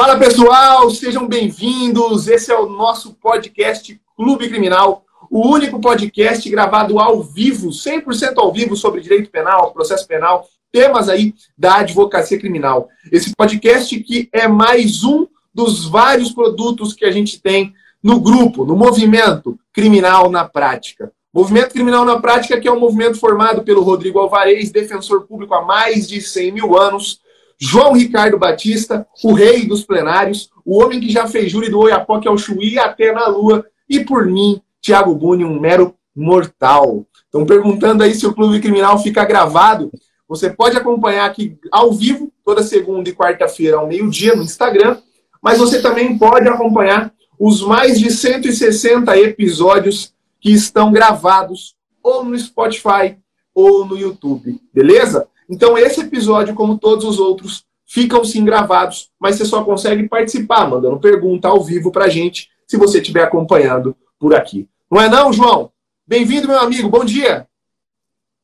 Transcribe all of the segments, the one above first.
Fala pessoal, sejam bem-vindos. Esse é o nosso podcast Clube Criminal, o único podcast gravado ao vivo, 100% ao vivo sobre direito penal, processo penal, temas aí da advocacia criminal. Esse podcast que é mais um dos vários produtos que a gente tem no grupo, no movimento criminal na prática. Movimento Criminal na Prática, que é um movimento formado pelo Rodrigo Alvarez, defensor público há mais de 100 mil anos, João Ricardo Batista, o rei dos plenários, o homem que já fez júri do Oiapoque ao Chuí até na Lua, e por mim, Tiago Buni, um mero mortal. Estão perguntando aí se o Clube Criminal fica gravado. Você pode acompanhar aqui ao vivo, toda segunda e quarta-feira ao meio-dia no Instagram, mas você também pode acompanhar os mais de 160 episódios que estão gravados ou no Spotify ou no YouTube, beleza? Então, esse episódio, como todos os outros, ficam sim gravados, mas você só consegue participar, mandando pergunta ao vivo pra gente, se você estiver acompanhando por aqui. Não é não, João? Bem-vindo, meu amigo, bom dia!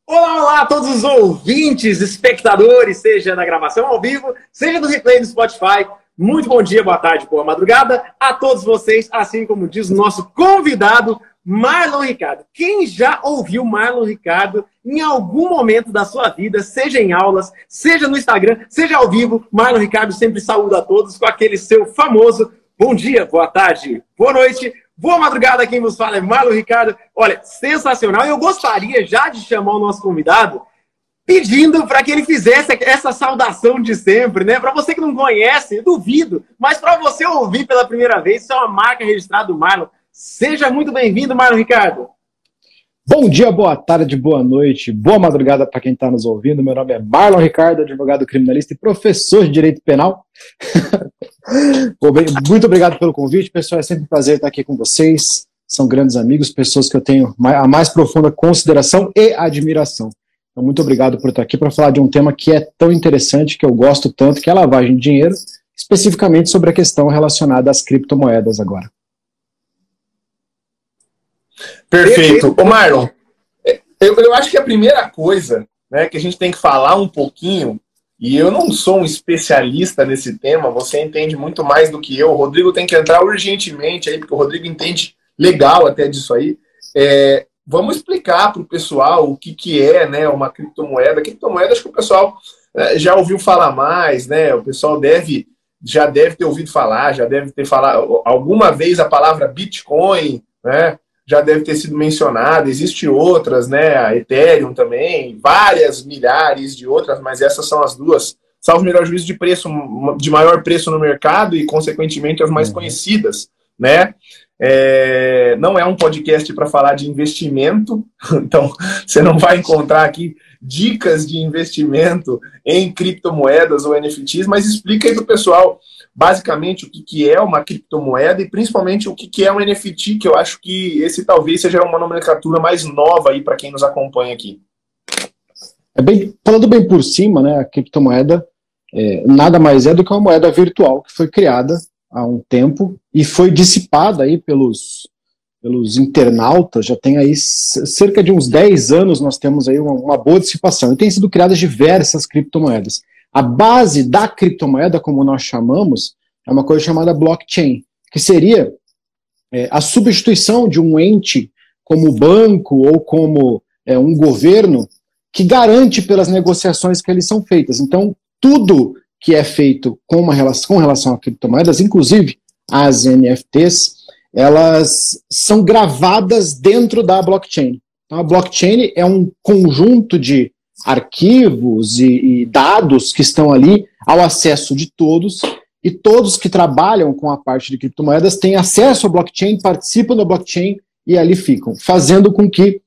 Olá, olá a todos os ouvintes, espectadores, seja na gravação ao vivo, seja no replay do Spotify. Muito bom dia, boa tarde, boa madrugada a todos vocês, assim como diz o nosso convidado, Marlon Ricardo. Quem já ouviu Marlon Ricardo em algum momento da sua vida, seja em aulas, seja no Instagram, seja ao vivo, Marlon Ricardo sempre saúda a todos com aquele seu famoso bom dia, boa tarde, boa noite, boa madrugada. Quem vos fala é Marlon Ricardo. Olha, sensacional. Eu gostaria já de chamar o nosso convidado pedindo para que ele fizesse essa saudação de sempre, né? Para você que não conhece, duvido, mas para você ouvir pela primeira vez, isso é uma marca registrada do Marlon. Seja muito bem-vindo, Marlon Ricardo. Bom dia, boa tarde, boa noite, boa madrugada para quem está nos ouvindo. Meu nome é Marlon Ricardo, advogado criminalista e professor de direito penal. muito obrigado pelo convite, pessoal. É sempre um prazer estar aqui com vocês. São grandes amigos, pessoas que eu tenho a mais profunda consideração e admiração. Então, muito obrigado por estar aqui para falar de um tema que é tão interessante, que eu gosto tanto, que é a lavagem de dinheiro, especificamente sobre a questão relacionada às criptomoedas agora. Perfeito. Ô, Marlon, eu, eu acho que a primeira coisa né, que a gente tem que falar um pouquinho, e eu não sou um especialista nesse tema, você entende muito mais do que eu. O Rodrigo tem que entrar urgentemente aí, porque o Rodrigo entende legal até disso aí. É, vamos explicar para o pessoal o que, que é né, uma criptomoeda. Criptomoeda, acho que o pessoal é, já ouviu falar mais, né? O pessoal deve já deve ter ouvido falar, já deve ter falado alguma vez a palavra Bitcoin, né? Já deve ter sido mencionada, existe outras, né? A Ethereum também, várias milhares de outras, mas essas são as duas, salvo melhor juízo de preço, de maior preço no mercado e, consequentemente, as mais uhum. conhecidas, né? É, não é um podcast para falar de investimento, então você não vai encontrar aqui dicas de investimento em criptomoedas ou NFTs, mas explica aí para o pessoal basicamente o que, é uma criptomoeda e principalmente o que, que é um NFT, que eu acho que esse talvez seja uma nomenclatura mais nova aí para quem nos acompanha aqui. É bem, falando bem por cima, né, a criptomoeda é, nada mais é do que uma moeda virtual que foi criada há um tempo e foi dissipada aí pelos, pelos internautas, já tem aí cerca de uns 10 anos nós temos aí uma, uma boa dissipação e tem sido criadas diversas criptomoedas. A base da criptomoeda, como nós chamamos, é uma coisa chamada blockchain, que seria é, a substituição de um ente como banco ou como é, um governo que garante pelas negociações que eles são feitas. Então, tudo que é feito com, uma relação, com relação a criptomoedas, inclusive as NFTs, elas são gravadas dentro da blockchain. Então, a blockchain é um conjunto de arquivos e, e dados que estão ali ao acesso de todos, e todos que trabalham com a parte de criptomoedas têm acesso ao blockchain, participam da blockchain e ali ficam, fazendo com que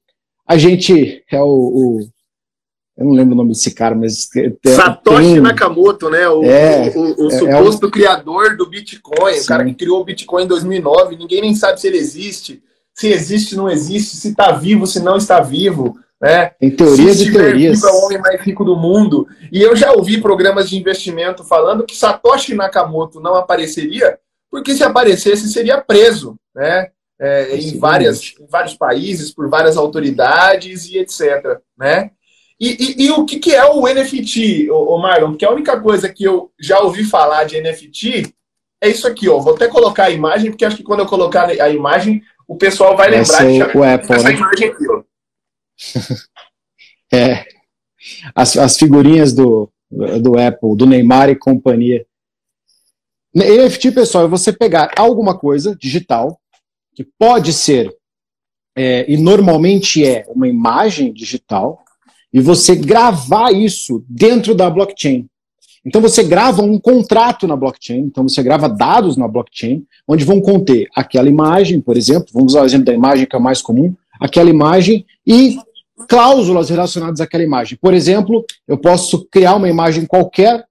a gente é o, o eu não lembro o nome desse cara, mas. Satoshi tem... Nakamoto, né? O, é, o, o é, suposto é criador do Bitcoin, Sim. o cara que criou o Bitcoin em 2009. Ninguém nem sabe se ele existe, se existe, não existe, se está vivo, se não está vivo. Né? Tem teorias e teorias. Vivo é o homem mais rico do mundo. E eu já ouvi programas de investimento falando que Satoshi Nakamoto não apareceria, porque se aparecesse seria preso, né? É, em, várias, em vários países, por várias autoridades e etc. Né? E, e, e o que, que, é o NFT, o Marlon? Porque a única coisa que eu já ouvi falar de NFT é isso aqui, ó. Vou até colocar a imagem, porque acho que quando eu colocar a imagem, o pessoal vai lembrar de o, o Apple, essa né? imagem aqui, ó. é. As, as figurinhas do, do Apple, do Neymar e companhia. NFT, pessoal, é você pegar alguma coisa digital, que pode ser, é, e normalmente é, uma imagem digital, e você gravar isso dentro da blockchain. Então você grava um contrato na blockchain, então você grava dados na blockchain, onde vão conter aquela imagem, por exemplo, vamos usar o exemplo da imagem que é mais comum, aquela imagem e cláusulas relacionadas àquela imagem. Por exemplo, eu posso criar uma imagem qualquer,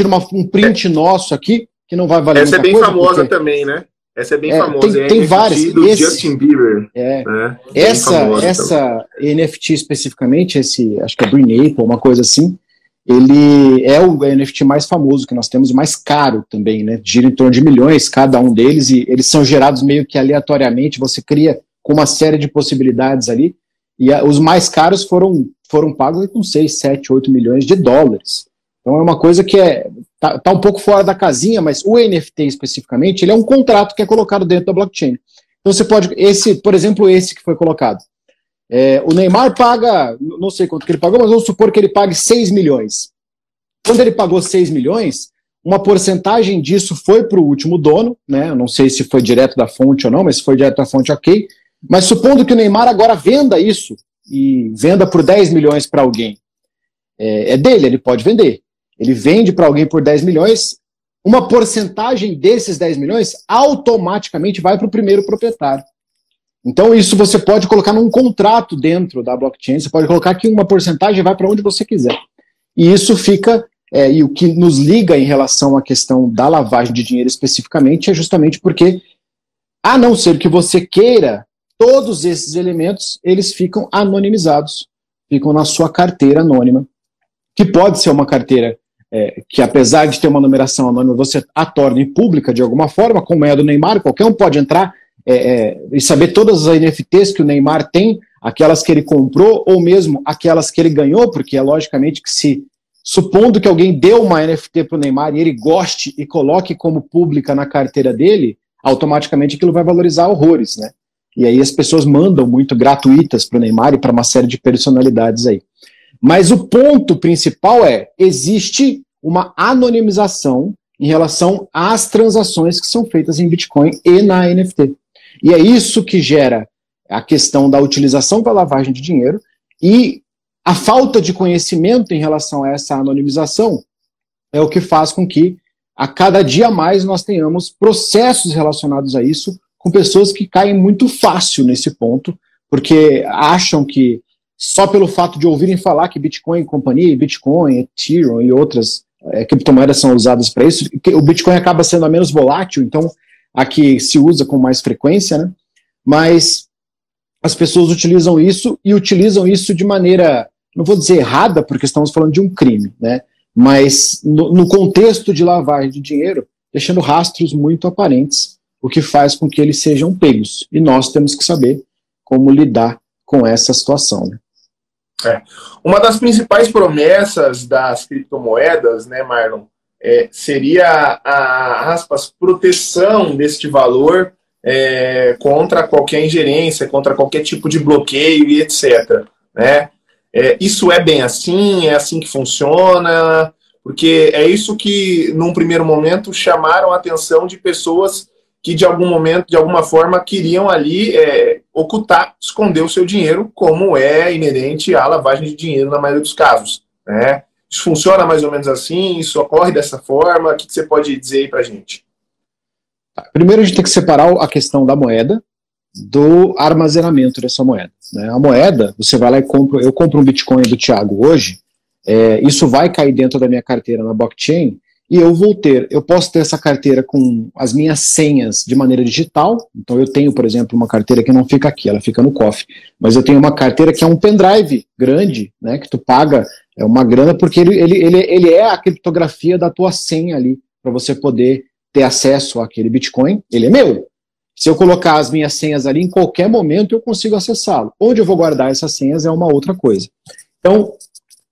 uma, um print é. nosso aqui, que não vai valer Essa é bem coisa, famosa porque... também, né? Essa é bem é, famosa. Tem, é tem várias. Esse, Justin Bieber. É, né? Essa, essa NFT especificamente, esse, acho que é Green Apple, uma coisa assim, ele é o NFT mais famoso que nós temos, o mais caro também, né? Gira em torno de milhões cada um deles, e eles são gerados meio que aleatoriamente, você cria com uma série de possibilidades ali, e a, os mais caros foram, foram pagos com 6, 7, 8 milhões de dólares. Então é uma coisa que é tá, tá, um pouco fora da casinha, mas o NFT especificamente, ele é um contrato que é colocado dentro da blockchain. Então você pode, esse, por exemplo, esse que foi colocado. É, o Neymar paga, não sei quanto que ele pagou, mas vamos supor que ele pague 6 milhões. Quando ele pagou 6 milhões, uma porcentagem disso foi para o último dono, né? Eu não sei se foi direto da fonte ou não, mas se foi direto da fonte, ok. Mas supondo que o Neymar agora venda isso e venda por 10 milhões para alguém, é, é dele, ele pode vender ele vende para alguém por 10 milhões, uma porcentagem desses 10 milhões automaticamente vai para o primeiro proprietário. Então, isso você pode colocar num contrato dentro da blockchain, você pode colocar que uma porcentagem vai para onde você quiser. E isso fica, é, e o que nos liga em relação à questão da lavagem de dinheiro especificamente é justamente porque, a não ser que você queira, todos esses elementos, eles ficam anonimizados, ficam na sua carteira anônima, que pode ser uma carteira é, que apesar de ter uma numeração anônima, você a torne pública de alguma forma, como é a do Neymar, qualquer um pode entrar é, é, e saber todas as NFTs que o Neymar tem, aquelas que ele comprou, ou mesmo aquelas que ele ganhou, porque é logicamente que se, supondo que alguém deu uma NFT para o Neymar e ele goste e coloque como pública na carteira dele, automaticamente aquilo vai valorizar horrores, né? E aí as pessoas mandam muito gratuitas para o Neymar e para uma série de personalidades aí. Mas o ponto principal é: existe uma anonimização em relação às transações que são feitas em Bitcoin e na NFT. E é isso que gera a questão da utilização para lavagem de dinheiro e a falta de conhecimento em relação a essa anonimização é o que faz com que a cada dia mais nós tenhamos processos relacionados a isso com pessoas que caem muito fácil nesse ponto, porque acham que só pelo fato de ouvirem falar que Bitcoin e companhia, Bitcoin, Ethereum e outras é, criptomoedas são usadas para isso, o Bitcoin acaba sendo a menos volátil, então a que se usa com mais frequência, né? Mas as pessoas utilizam isso e utilizam isso de maneira, não vou dizer errada, porque estamos falando de um crime, né? Mas no, no contexto de lavagem de dinheiro, deixando rastros muito aparentes, o que faz com que eles sejam pegos. E nós temos que saber como lidar com essa situação. Né? É. Uma das principais promessas das criptomoedas, né, Marlon, é, seria a, aspas, proteção deste valor é, contra qualquer ingerência, contra qualquer tipo de bloqueio e etc. Né? É, isso é bem assim? É assim que funciona? Porque é isso que, num primeiro momento, chamaram a atenção de pessoas que de algum momento, de alguma forma, queriam ali é, ocultar, esconder o seu dinheiro, como é inerente à lavagem de dinheiro na maioria dos casos. Né? Isso funciona mais ou menos assim? Isso ocorre dessa forma? O que você pode dizer aí para gente? Tá, primeiro a gente tem que separar a questão da moeda do armazenamento dessa moeda. Né? A moeda, você vai lá e compra, eu compro um Bitcoin do Thiago hoje, é, isso vai cair dentro da minha carteira na blockchain, e eu vou ter, eu posso ter essa carteira com as minhas senhas de maneira digital. Então eu tenho, por exemplo, uma carteira que não fica aqui, ela fica no cofre. Mas eu tenho uma carteira que é um pendrive grande, né? Que tu paga é uma grana porque ele, ele, ele, ele é a criptografia da tua senha ali para você poder ter acesso àquele Bitcoin. Ele é meu. Se eu colocar as minhas senhas ali, em qualquer momento eu consigo acessá-lo. Onde eu vou guardar essas senhas é uma outra coisa. Então,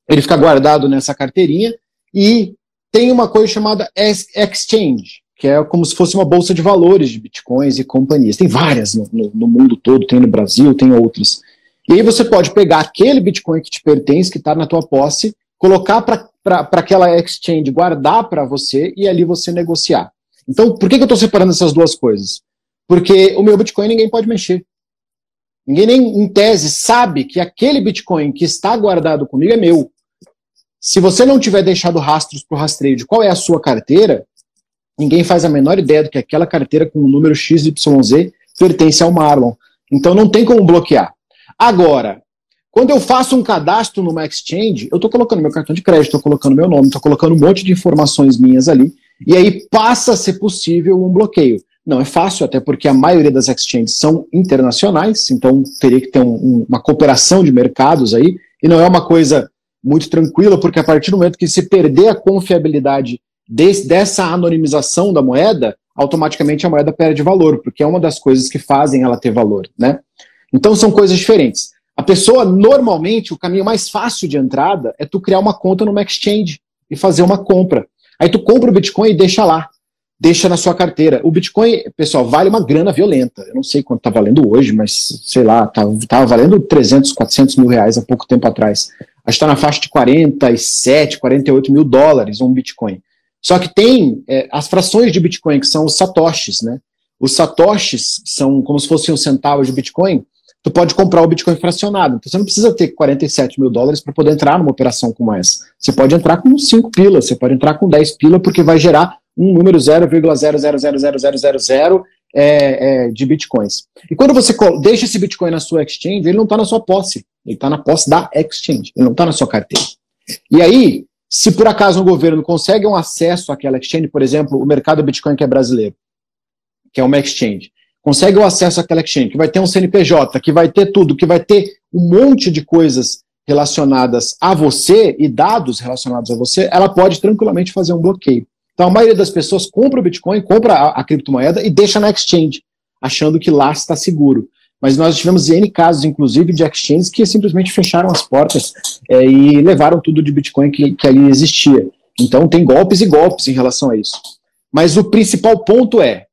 ele fica guardado nessa carteirinha e tem uma coisa chamada exchange. que é como se fosse uma bolsa de valores de bitcoins e companhias. Tem várias no, no, no mundo todo, tem no Brasil, tem outras. E aí você pode pegar aquele bitcoin que te pertence, que está na tua posse, colocar para aquela exchange, guardar para você e ali você negociar. Então, por que, que eu estou separando essas duas coisas? Porque o meu bitcoin ninguém pode mexer. Ninguém nem, em tese, sabe que aquele bitcoin que está guardado comigo é meu. Se você não tiver deixado rastros para o rastreio de qual é a sua carteira, ninguém faz a menor ideia do que aquela carteira com o número XYZ pertence ao Marlon. Então não tem como bloquear. Agora, quando eu faço um cadastro numa exchange, eu estou colocando meu cartão de crédito, estou colocando meu nome, estou colocando um monte de informações minhas ali, e aí passa a ser possível um bloqueio. Não é fácil, até porque a maioria das exchanges são internacionais, então teria que ter um, um, uma cooperação de mercados aí, e não é uma coisa muito tranquila, porque a partir do momento que se perder a confiabilidade desse, dessa anonimização da moeda, automaticamente a moeda perde valor, porque é uma das coisas que fazem ela ter valor, né? Então são coisas diferentes. A pessoa, normalmente, o caminho mais fácil de entrada é tu criar uma conta numa exchange e fazer uma compra. Aí tu compra o Bitcoin e deixa lá. Deixa na sua carteira. O Bitcoin, pessoal, vale uma grana violenta. Eu não sei quanto está valendo hoje, mas sei lá, estava tá, valendo 300, 400 mil reais há pouco tempo atrás. Está na faixa de 47, 48 mil dólares um Bitcoin. Só que tem é, as frações de Bitcoin, que são os satoshis, né? Os satoshis são como se fossem os centavos de Bitcoin. Tu pode comprar o Bitcoin fracionado. Então você não precisa ter 47 mil dólares para poder entrar numa operação como essa. Você pode entrar com 5 pilas, você pode entrar com 10 pilas, porque vai gerar um número 0,000000 é, é, de bitcoins. E quando você deixa esse Bitcoin na sua exchange, ele não está na sua posse. Ele está na posse da exchange. Ele não está na sua carteira. E aí, se por acaso um governo consegue um acesso àquela exchange, por exemplo, o mercado Bitcoin que é brasileiro, que é uma exchange, consegue o acesso àquela exchange, que vai ter um CNPJ, que vai ter tudo, que vai ter um monte de coisas relacionadas a você e dados relacionados a você, ela pode tranquilamente fazer um bloqueio. Então a maioria das pessoas compra o Bitcoin, compra a, a criptomoeda e deixa na exchange, achando que lá está seguro. Mas nós tivemos N casos, inclusive, de exchanges que simplesmente fecharam as portas é, e levaram tudo de Bitcoin que, que ali existia. Então tem golpes e golpes em relação a isso. Mas o principal ponto é,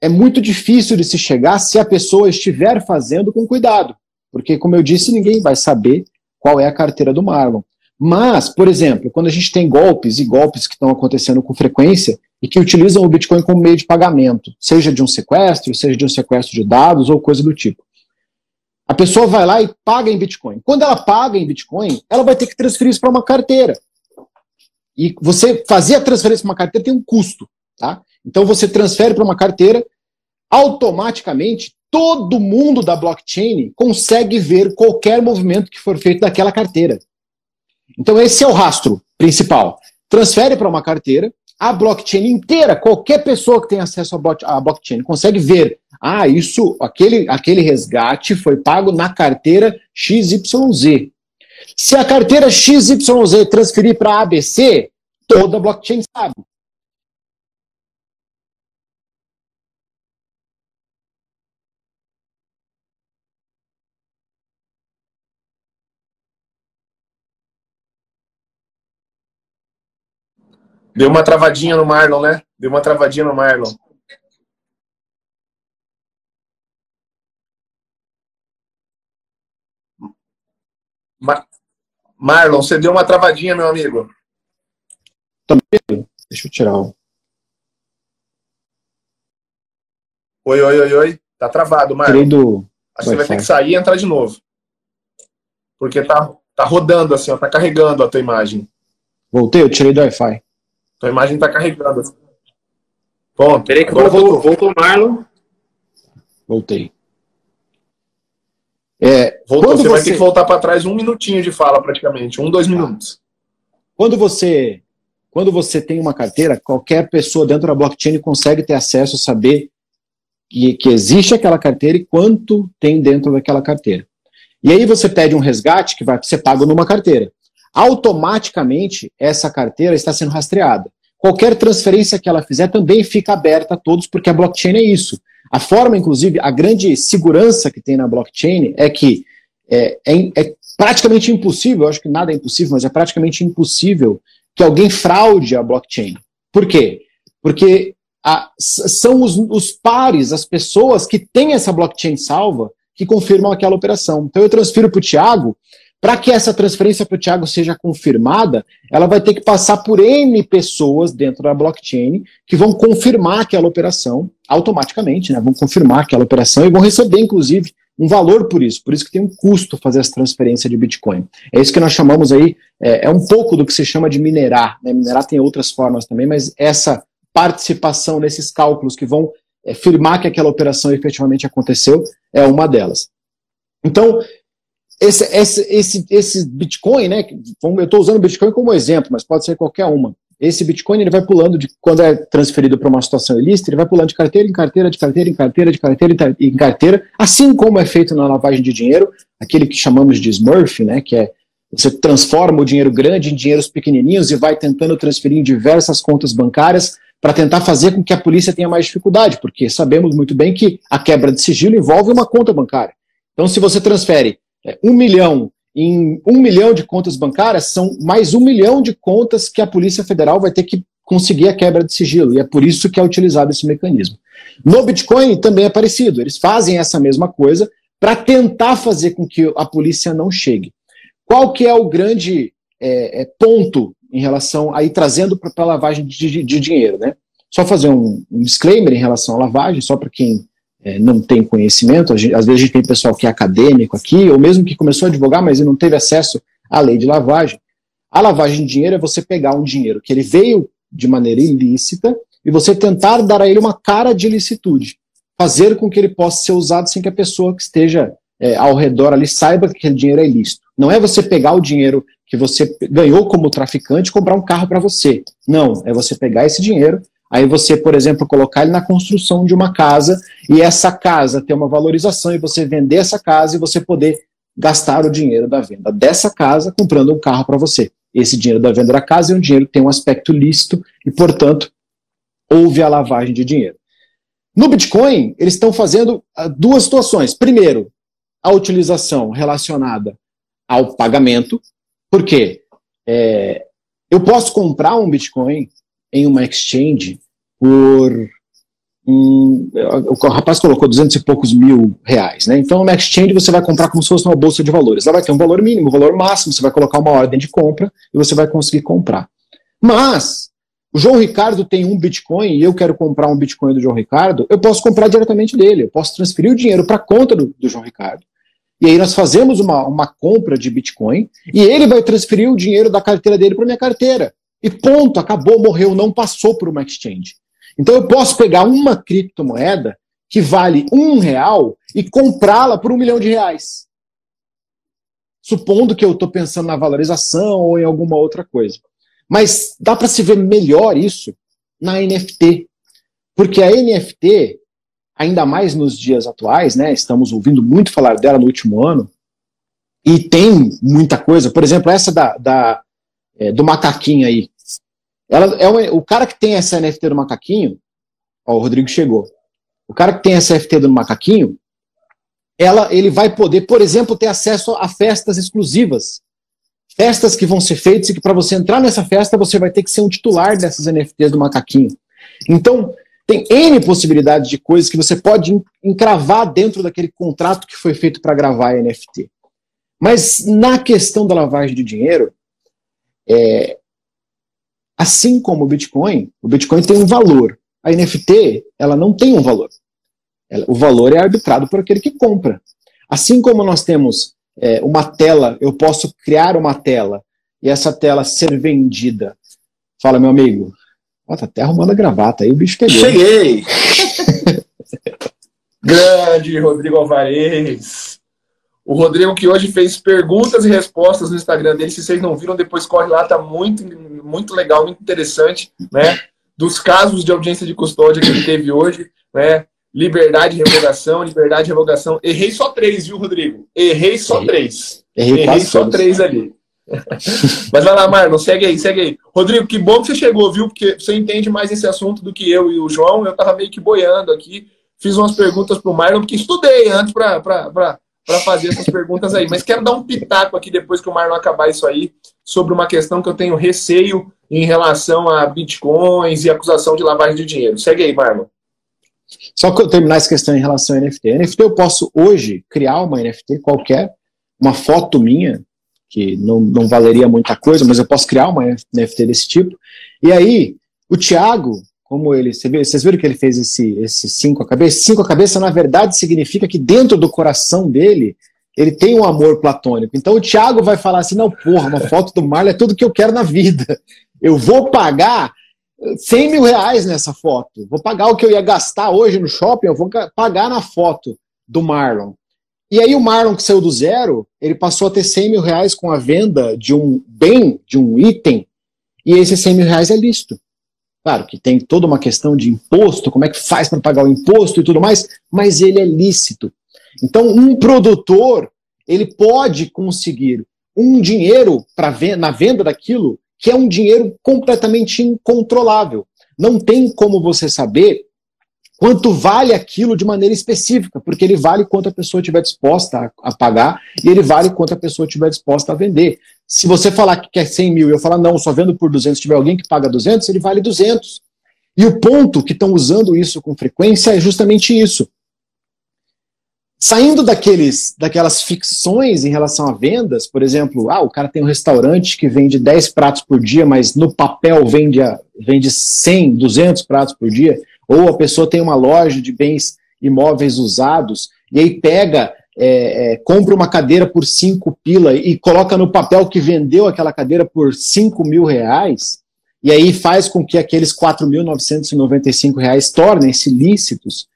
é muito difícil de se chegar se a pessoa estiver fazendo com cuidado. Porque, como eu disse, ninguém vai saber qual é a carteira do Marlon. Mas, por exemplo, quando a gente tem golpes e golpes que estão acontecendo com frequência e que utilizam o Bitcoin como meio de pagamento, seja de um sequestro, seja de um sequestro de dados ou coisa do tipo. A pessoa vai lá e paga em Bitcoin. Quando ela paga em Bitcoin, ela vai ter que transferir isso para uma carteira. E você fazer a transferência para uma carteira tem um custo. Tá? Então você transfere para uma carteira, automaticamente todo mundo da blockchain consegue ver qualquer movimento que for feito daquela carteira. Então, esse é o rastro principal. Transfere para uma carteira, a blockchain inteira, qualquer pessoa que tem acesso à blockchain consegue ver. Ah, isso, aquele, aquele resgate foi pago na carteira XYZ. Se a carteira XYZ transferir para ABC, toda a blockchain sabe. Deu uma travadinha no Marlon, né? Deu uma travadinha no Marlon. Marlon, você deu uma travadinha, meu amigo. Também. Deixa eu tirar o. Oi, oi, oi, oi. Tá travado, Marlon. Do... Acho que você vai ter que sair e entrar de novo. Porque tá, tá rodando assim, ó, tá carregando a tua imagem. Voltei, eu tirei do Wi-Fi. Tua imagem está carregada. Ponto. Peraí que Agora voltou, voltou o Marlon. Voltei. É, voltou. Você, você vai ter que voltar para trás um minutinho de fala, praticamente. Um, dois minutos. Quando você, quando você tem uma carteira, qualquer pessoa dentro da blockchain consegue ter acesso a saber que, que existe aquela carteira e quanto tem dentro daquela carteira. E aí você pede um resgate que vai ser pago numa carteira automaticamente essa carteira está sendo rastreada. Qualquer transferência que ela fizer também fica aberta a todos, porque a blockchain é isso. A forma, inclusive, a grande segurança que tem na blockchain é que é, é, é praticamente impossível, acho que nada é impossível, mas é praticamente impossível que alguém fraude a blockchain. Por quê? Porque a, são os, os pares, as pessoas que têm essa blockchain salva, que confirmam aquela operação. Então eu transfiro para o Tiago, para que essa transferência para o Thiago seja confirmada, ela vai ter que passar por N pessoas dentro da blockchain que vão confirmar aquela operação automaticamente, né? Vão confirmar aquela operação e vão receber, inclusive, um valor por isso. Por isso que tem um custo fazer essa transferência de Bitcoin. É isso que nós chamamos aí, é, é um pouco do que se chama de minerar. Né? Minerar tem outras formas também, mas essa participação nesses cálculos que vão é, firmar que aquela operação efetivamente aconteceu é uma delas. Então, esse, esse, esse, esse Bitcoin, né? Eu estou usando o Bitcoin como exemplo, mas pode ser qualquer uma. Esse Bitcoin ele vai pulando de quando é transferido para uma situação ilícita, ele vai pulando de carteira em carteira, de carteira em carteira, de carteira em carteira, assim como é feito na lavagem de dinheiro, aquele que chamamos de Smurf, né? Que é você transforma o dinheiro grande em dinheiros pequenininhos e vai tentando transferir em diversas contas bancárias para tentar fazer com que a polícia tenha mais dificuldade, porque sabemos muito bem que a quebra de sigilo envolve uma conta bancária. Então, se você transfere é, um milhão em um milhão de contas bancárias, são mais um milhão de contas que a Polícia Federal vai ter que conseguir a quebra de sigilo, e é por isso que é utilizado esse mecanismo. No Bitcoin também é parecido, eles fazem essa mesma coisa para tentar fazer com que a polícia não chegue. Qual que é o grande é, é, ponto em relação aí trazendo para a lavagem de, de, de, dinheiro, né? Só fazer um, um disclaimer em relação à lavagem, só para quem é, não tem conhecimento, gente, às vezes a gente tem pessoal que é acadêmico aqui, ou mesmo que começou a advogar, mas não teve acesso à lei de lavagem. A lavagem de dinheiro é você pegar um dinheiro que ele veio de maneira ilícita e você tentar dar a ele uma cara de ilicitude. Fazer com que ele possa ser usado sem que a pessoa que esteja é, ao redor ali saiba que aquele dinheiro é ilícito. Não é você pegar o dinheiro que você ganhou como traficante e comprar um carro para você. Não, é você pegar esse dinheiro, Aí você, por exemplo, colocar ele na construção de uma casa e essa casa ter uma valorização e você vender essa casa e você poder gastar o dinheiro da venda dessa casa comprando um carro para você. Esse dinheiro da venda da casa é um dinheiro que tem um aspecto lícito e, portanto, houve a lavagem de dinheiro. No Bitcoin, eles estão fazendo ah, duas situações. Primeiro, a utilização relacionada ao pagamento. Por quê? É, eu posso comprar um Bitcoin em uma exchange por. Um, o rapaz colocou 200 e poucos mil reais, né? Então, numa exchange você vai comprar como se fosse uma bolsa de valores. Ela vai ter um valor mínimo, um valor máximo, você vai colocar uma ordem de compra e você vai conseguir comprar. Mas, o João Ricardo tem um Bitcoin e eu quero comprar um Bitcoin do João Ricardo, eu posso comprar diretamente dele, eu posso transferir o dinheiro para a conta do, do João Ricardo. E aí nós fazemos uma, uma compra de Bitcoin e ele vai transferir o dinheiro da carteira dele para minha carteira. E ponto, acabou, morreu, não passou por uma exchange. Então eu posso pegar uma criptomoeda que vale um real e comprá-la por um milhão de reais. Supondo que eu estou pensando na valorização ou em alguma outra coisa. Mas dá para se ver melhor isso na NFT. Porque a NFT, ainda mais nos dias atuais, né, estamos ouvindo muito falar dela no último ano, e tem muita coisa. Por exemplo, essa da, da é, do macaquinho aí. Ela é uma, o cara que tem essa NFT do macaquinho, ó, o Rodrigo chegou. O cara que tem essa NFT do macaquinho, ela, ele vai poder, por exemplo, ter acesso a festas exclusivas. Festas que vão ser feitas e que para você entrar nessa festa você vai ter que ser um titular dessas NFTs do macaquinho. Então, tem N possibilidades de coisas que você pode encravar dentro daquele contrato que foi feito para gravar a NFT. Mas na questão da lavagem de dinheiro, é, assim como o Bitcoin, o Bitcoin tem um valor. A NFT, ela não tem um valor. Ela, o valor é arbitrado por aquele que compra. Assim como nós temos é, uma tela, eu posso criar uma tela e essa tela ser vendida. Fala, meu amigo. Ó, tá até arrumando a gravata aí, o bicho pegou. Cheguei! Grande Rodrigo Alvarez. O Rodrigo que hoje fez perguntas e respostas no Instagram dele. Se vocês não viram, depois corre lá, tá muito, muito legal, muito interessante, né? Dos casos de audiência de custódia que ele teve hoje, né? Liberdade revogação, liberdade revogação. Errei só três, viu, Rodrigo? Errei só Errei. três. Errei, Errei só todos. três ali. Mas vai lá, Marlon, segue aí, segue aí. Rodrigo, que bom que você chegou, viu? Porque você entende mais esse assunto do que eu e o João. Eu tava meio que boiando aqui. Fiz umas perguntas pro Marlon, porque estudei antes para para fazer essas perguntas aí. Mas quero dar um pitaco aqui depois que o Marlon acabar isso aí, sobre uma questão que eu tenho receio em relação a bitcoins e acusação de lavagem de dinheiro. Segue aí, Marlon. Só que eu terminar essa questão em relação a NFT. NFT eu posso hoje criar uma NFT qualquer, uma foto minha, que não, não valeria muita coisa, mas eu posso criar uma NFT desse tipo. E aí, o Thiago, como ele, vocês viram que ele fez esse, esse cinco a cabeça? Cinco a cabeça, na verdade, significa que dentro do coração dele, ele tem um amor platônico. Então o Thiago vai falar assim: não, porra, uma foto do Marlon é tudo que eu quero na vida. Eu vou pagar 100 mil reais nessa foto. Vou pagar o que eu ia gastar hoje no shopping, eu vou pagar na foto do Marlon. E aí o Marlon, que saiu do zero, ele passou a ter 100 mil reais com a venda de um bem, de um item, e esse 100 mil reais é lícito. Claro que tem toda uma questão de imposto, como é que faz para pagar o imposto e tudo mais, mas ele é lícito. Então, um produtor, ele pode conseguir um dinheiro para na venda daquilo que é um dinheiro completamente incontrolável. Não tem como você saber quanto vale aquilo de maneira específica, porque ele vale quanto a pessoa estiver disposta a, pagar e ele vale quanto a pessoa estiver disposta a vender. Se você falar que quer 100 mil e eu falar, não, só vendo por 200, se tiver alguém que paga 200, ele vale 200. E o ponto que estão usando isso com frequência é justamente isso. Saindo daqueles, daquelas ficções em relação a vendas, por exemplo, ah, o cara tem um restaurante que vende 10 pratos por dia, mas no papel vende, vende 100, 200 pratos por dia, ou a pessoa tem uma loja de bens imóveis usados, e aí pega, é, é, compra uma cadeira por 5 pila e coloca no papel que vendeu aquela cadeira por 5 mil reais, e aí faz com que aqueles 4.995 reais tornem-se lícitos,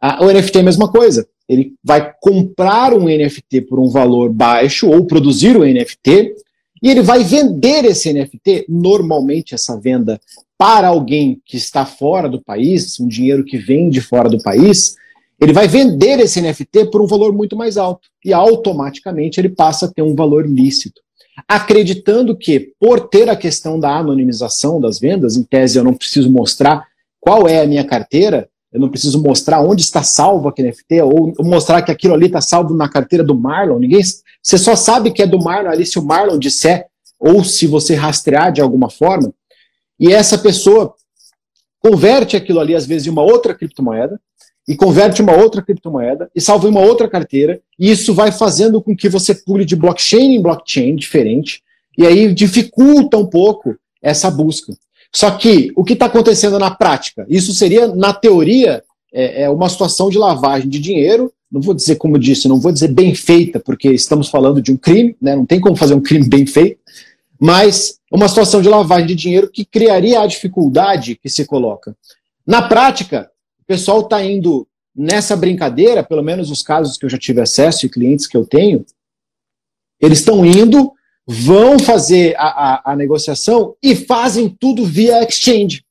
a, o NFT é a mesma coisa. Ele vai comprar um NFT por um valor baixo ou produzir um NFT e ele vai vender esse NFT, normalmente essa venda para alguém que está fora do país, um dinheiro que vem de fora do país, ele vai vender esse NFT por um valor muito mais alto e automaticamente ele passa a ter um valor lícito. Acreditando que, por ter a questão da anonimização das vendas, em tese eu não preciso mostrar qual é a minha carteira, eu não preciso mostrar onde está salvo aquele NFT, ou mostrar que aquilo ali está salvo na carteira do Marlon. Ninguém, você só sabe que é do Marlon ali se o Marlon disser, ou se você rastrear de alguma forma. E essa pessoa converte aquilo ali, às vezes, em uma outra criptomoeda, e converte uma outra criptomoeda, e salva em uma outra carteira, e isso vai fazendo com que você pule de blockchain em blockchain diferente, e aí dificulta um pouco essa busca. Só que o que está acontecendo na prática? Isso seria, na teoria, é, é, uma situação de lavagem de dinheiro. Não vou dizer, como disse, não vou dizer bem feita, porque estamos falando de um crime, né? não tem como fazer um crime bem feito, mas uma situação de lavagem de dinheiro que criaria a dificuldade que se coloca. Na prática, o pessoal está indo nessa brincadeira, pelo menos os casos que eu já tive acesso e clientes que eu tenho, eles estão indo vão fazer a, a, a, negociação e fazem tudo via exchange.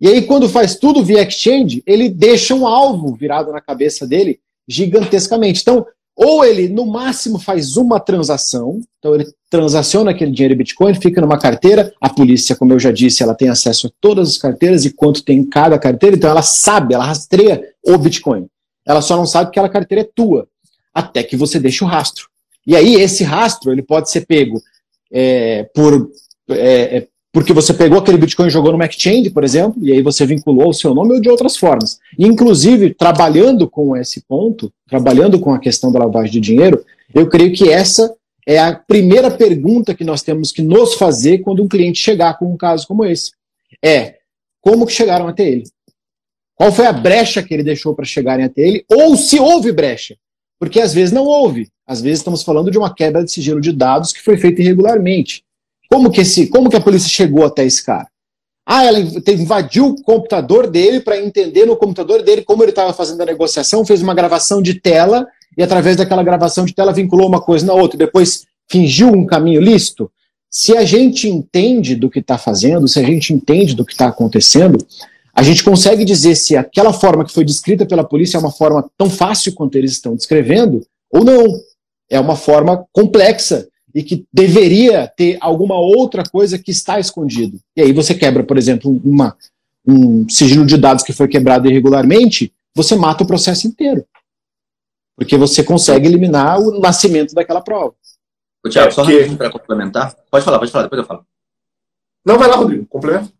E aí, quando faz tudo via exchange, ele deixa um alvo virado na cabeça dele gigantescamente. Então, ou ele, no máximo, faz uma transação, então ele transaciona aquele dinheiro em Bitcoin, fica numa carteira, a polícia, como eu já disse, ela tem acesso a todas as carteiras e quanto tem em cada carteira, então ela sabe, ela rastreia o Bitcoin. Ela só não sabe que aquela carteira é tua, até que você deixa o rastro. E aí esse rastro ele pode ser pego é, por é, é, porque você pegou aquele Bitcoin e jogou no exchange, por exemplo, e aí você vinculou o seu nome ou de outras formas. Inclusive, trabalhando com esse ponto, trabalhando com a questão da lavagem de dinheiro, eu creio que essa é a primeira pergunta que nós temos que nos fazer quando um cliente chegar com um caso como esse. É, como que chegaram até ele? Qual foi a brecha que ele deixou para chegarem até ele? Ou se houve brecha? Porque às vezes não houve. Às vezes estamos falando de uma quebra de sigilo de dados que foi feita irregularmente. Como que, esse, como que a polícia chegou até esse cara? Ah, ela invadiu o computador dele para entender no computador dele como ele estava fazendo a negociação, fez uma gravação de tela e através daquela gravação de tela vinculou uma coisa na outra, depois fingiu um caminho lícito. Se a gente entende do que está fazendo, se a gente entende do que está acontecendo, a gente consegue dizer se aquela forma que foi descrita pela polícia é uma forma tão fácil quanto eles estão descrevendo ou não é uma forma complexa e que deveria ter alguma outra coisa que está escondido. E aí você quebra, por exemplo, uma, um sigilo de dados que foi quebrado irregularmente, você mata o processo inteiro. porque você consegue eliminar o nascimento daquela prova. O Thiago, é, só que... para complementar. Pode falar, pode falar, depois eu falo. Não, vai lá, Rodrigo, complementa.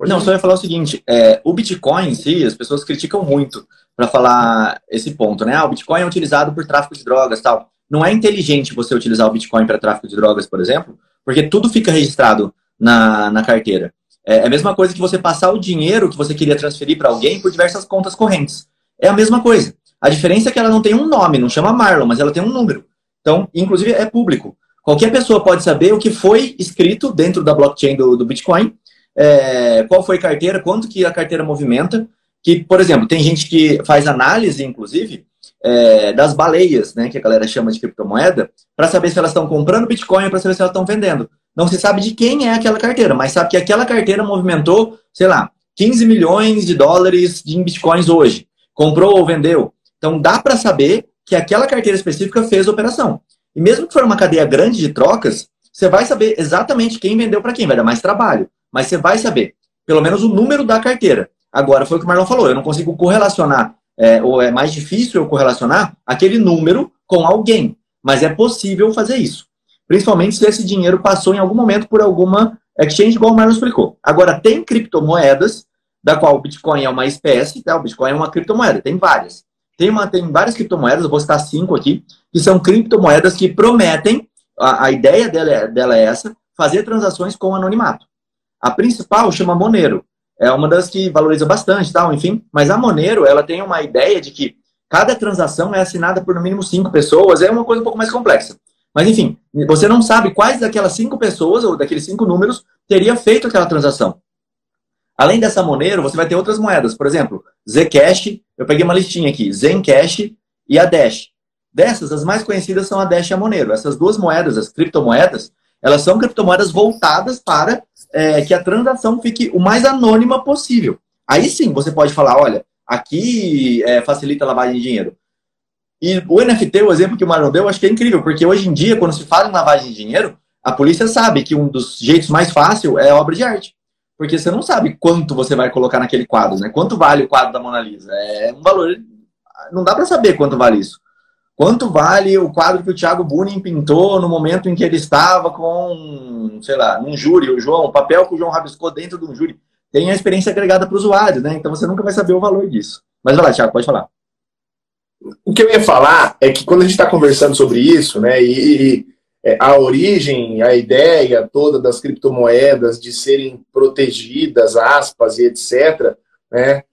Não, só ia falar o seguinte: é, o Bitcoin em si, as pessoas criticam muito para falar esse ponto, né? Ah, o Bitcoin é utilizado por tráfico de drogas tal. Não é inteligente você utilizar o Bitcoin para tráfico de drogas, por exemplo, porque tudo fica registrado na, na carteira. É, é a mesma coisa que você passar o dinheiro que você queria transferir para alguém por diversas contas correntes. É a mesma coisa. A diferença é que ela não tem um nome, não chama Marlon, mas ela tem um número. Então, inclusive, é público. Qualquer pessoa pode saber o que foi escrito dentro da blockchain do, do Bitcoin, é, qual foi a carteira, quanto que a carteira movimenta. Que, por exemplo, tem gente que faz análise, inclusive, é, das baleias, né, que a galera chama de criptomoeda, para saber se elas estão comprando Bitcoin, para saber se elas estão vendendo. Não se sabe de quem é aquela carteira, mas sabe que aquela carteira movimentou, sei lá, 15 milhões de dólares em Bitcoins hoje. Comprou ou vendeu. Então dá para saber que aquela carteira específica fez a operação. E mesmo que for uma cadeia grande de trocas, você vai saber exatamente quem vendeu para quem, vai dar mais trabalho. Mas você vai saber, pelo menos o número da carteira. Agora, foi o que o Marlon falou, eu não consigo correlacionar, é, ou é mais difícil eu correlacionar aquele número com alguém. Mas é possível fazer isso. Principalmente se esse dinheiro passou em algum momento por alguma exchange, igual o Marlon explicou. Agora, tem criptomoedas, da qual o Bitcoin é uma espécie, tá? o Bitcoin é uma criptomoeda, tem várias. Tem, uma, tem várias criptomoedas, vou citar cinco aqui, que são criptomoedas que prometem, a, a ideia dela é, dela é essa, fazer transações com anonimato. A principal chama Monero. É uma das que valoriza bastante, tal, enfim. Mas a Monero, ela tem uma ideia de que cada transação é assinada por no mínimo cinco pessoas. É uma coisa um pouco mais complexa. Mas, enfim, você não sabe quais daquelas cinco pessoas ou daqueles cinco números teria feito aquela transação. Além dessa Monero, você vai ter outras moedas. Por exemplo, Zcash, eu peguei uma listinha aqui, Zencash e a Dash. Dessas, as mais conhecidas são a Dash e a Monero. Essas duas moedas, as criptomoedas, elas são criptomoedas voltadas para é, que a transação fique o mais anônima possível. Aí sim, você pode falar, olha, aqui é, facilita a lavagem de dinheiro. E o NFT, o exemplo que o Marlon deu, acho que é incrível, porque hoje em dia, quando se fala em lavagem de dinheiro, a polícia sabe que um dos jeitos mais fácil é obra de arte. Porque você não sabe quanto você vai colocar naquele quadro, né? Quanto vale o quadro da Mona Lisa? É um valor. Não dá para saber quanto vale isso. Quanto vale o quadro que o Thiago Bunin pintou no momento em que ele estava com, sei lá, num júri, o João, o papel que o João rabiscou dentro de um júri? Tem a experiência agregada para o usuário, né? Então você nunca vai saber o valor disso. Mas vai lá, Thiago, pode falar. O que eu ia falar é que quando a gente está conversando sobre isso, né, e, e é, a origem, a ideia toda das criptomoedas de serem protegidas, aspas e etc., né,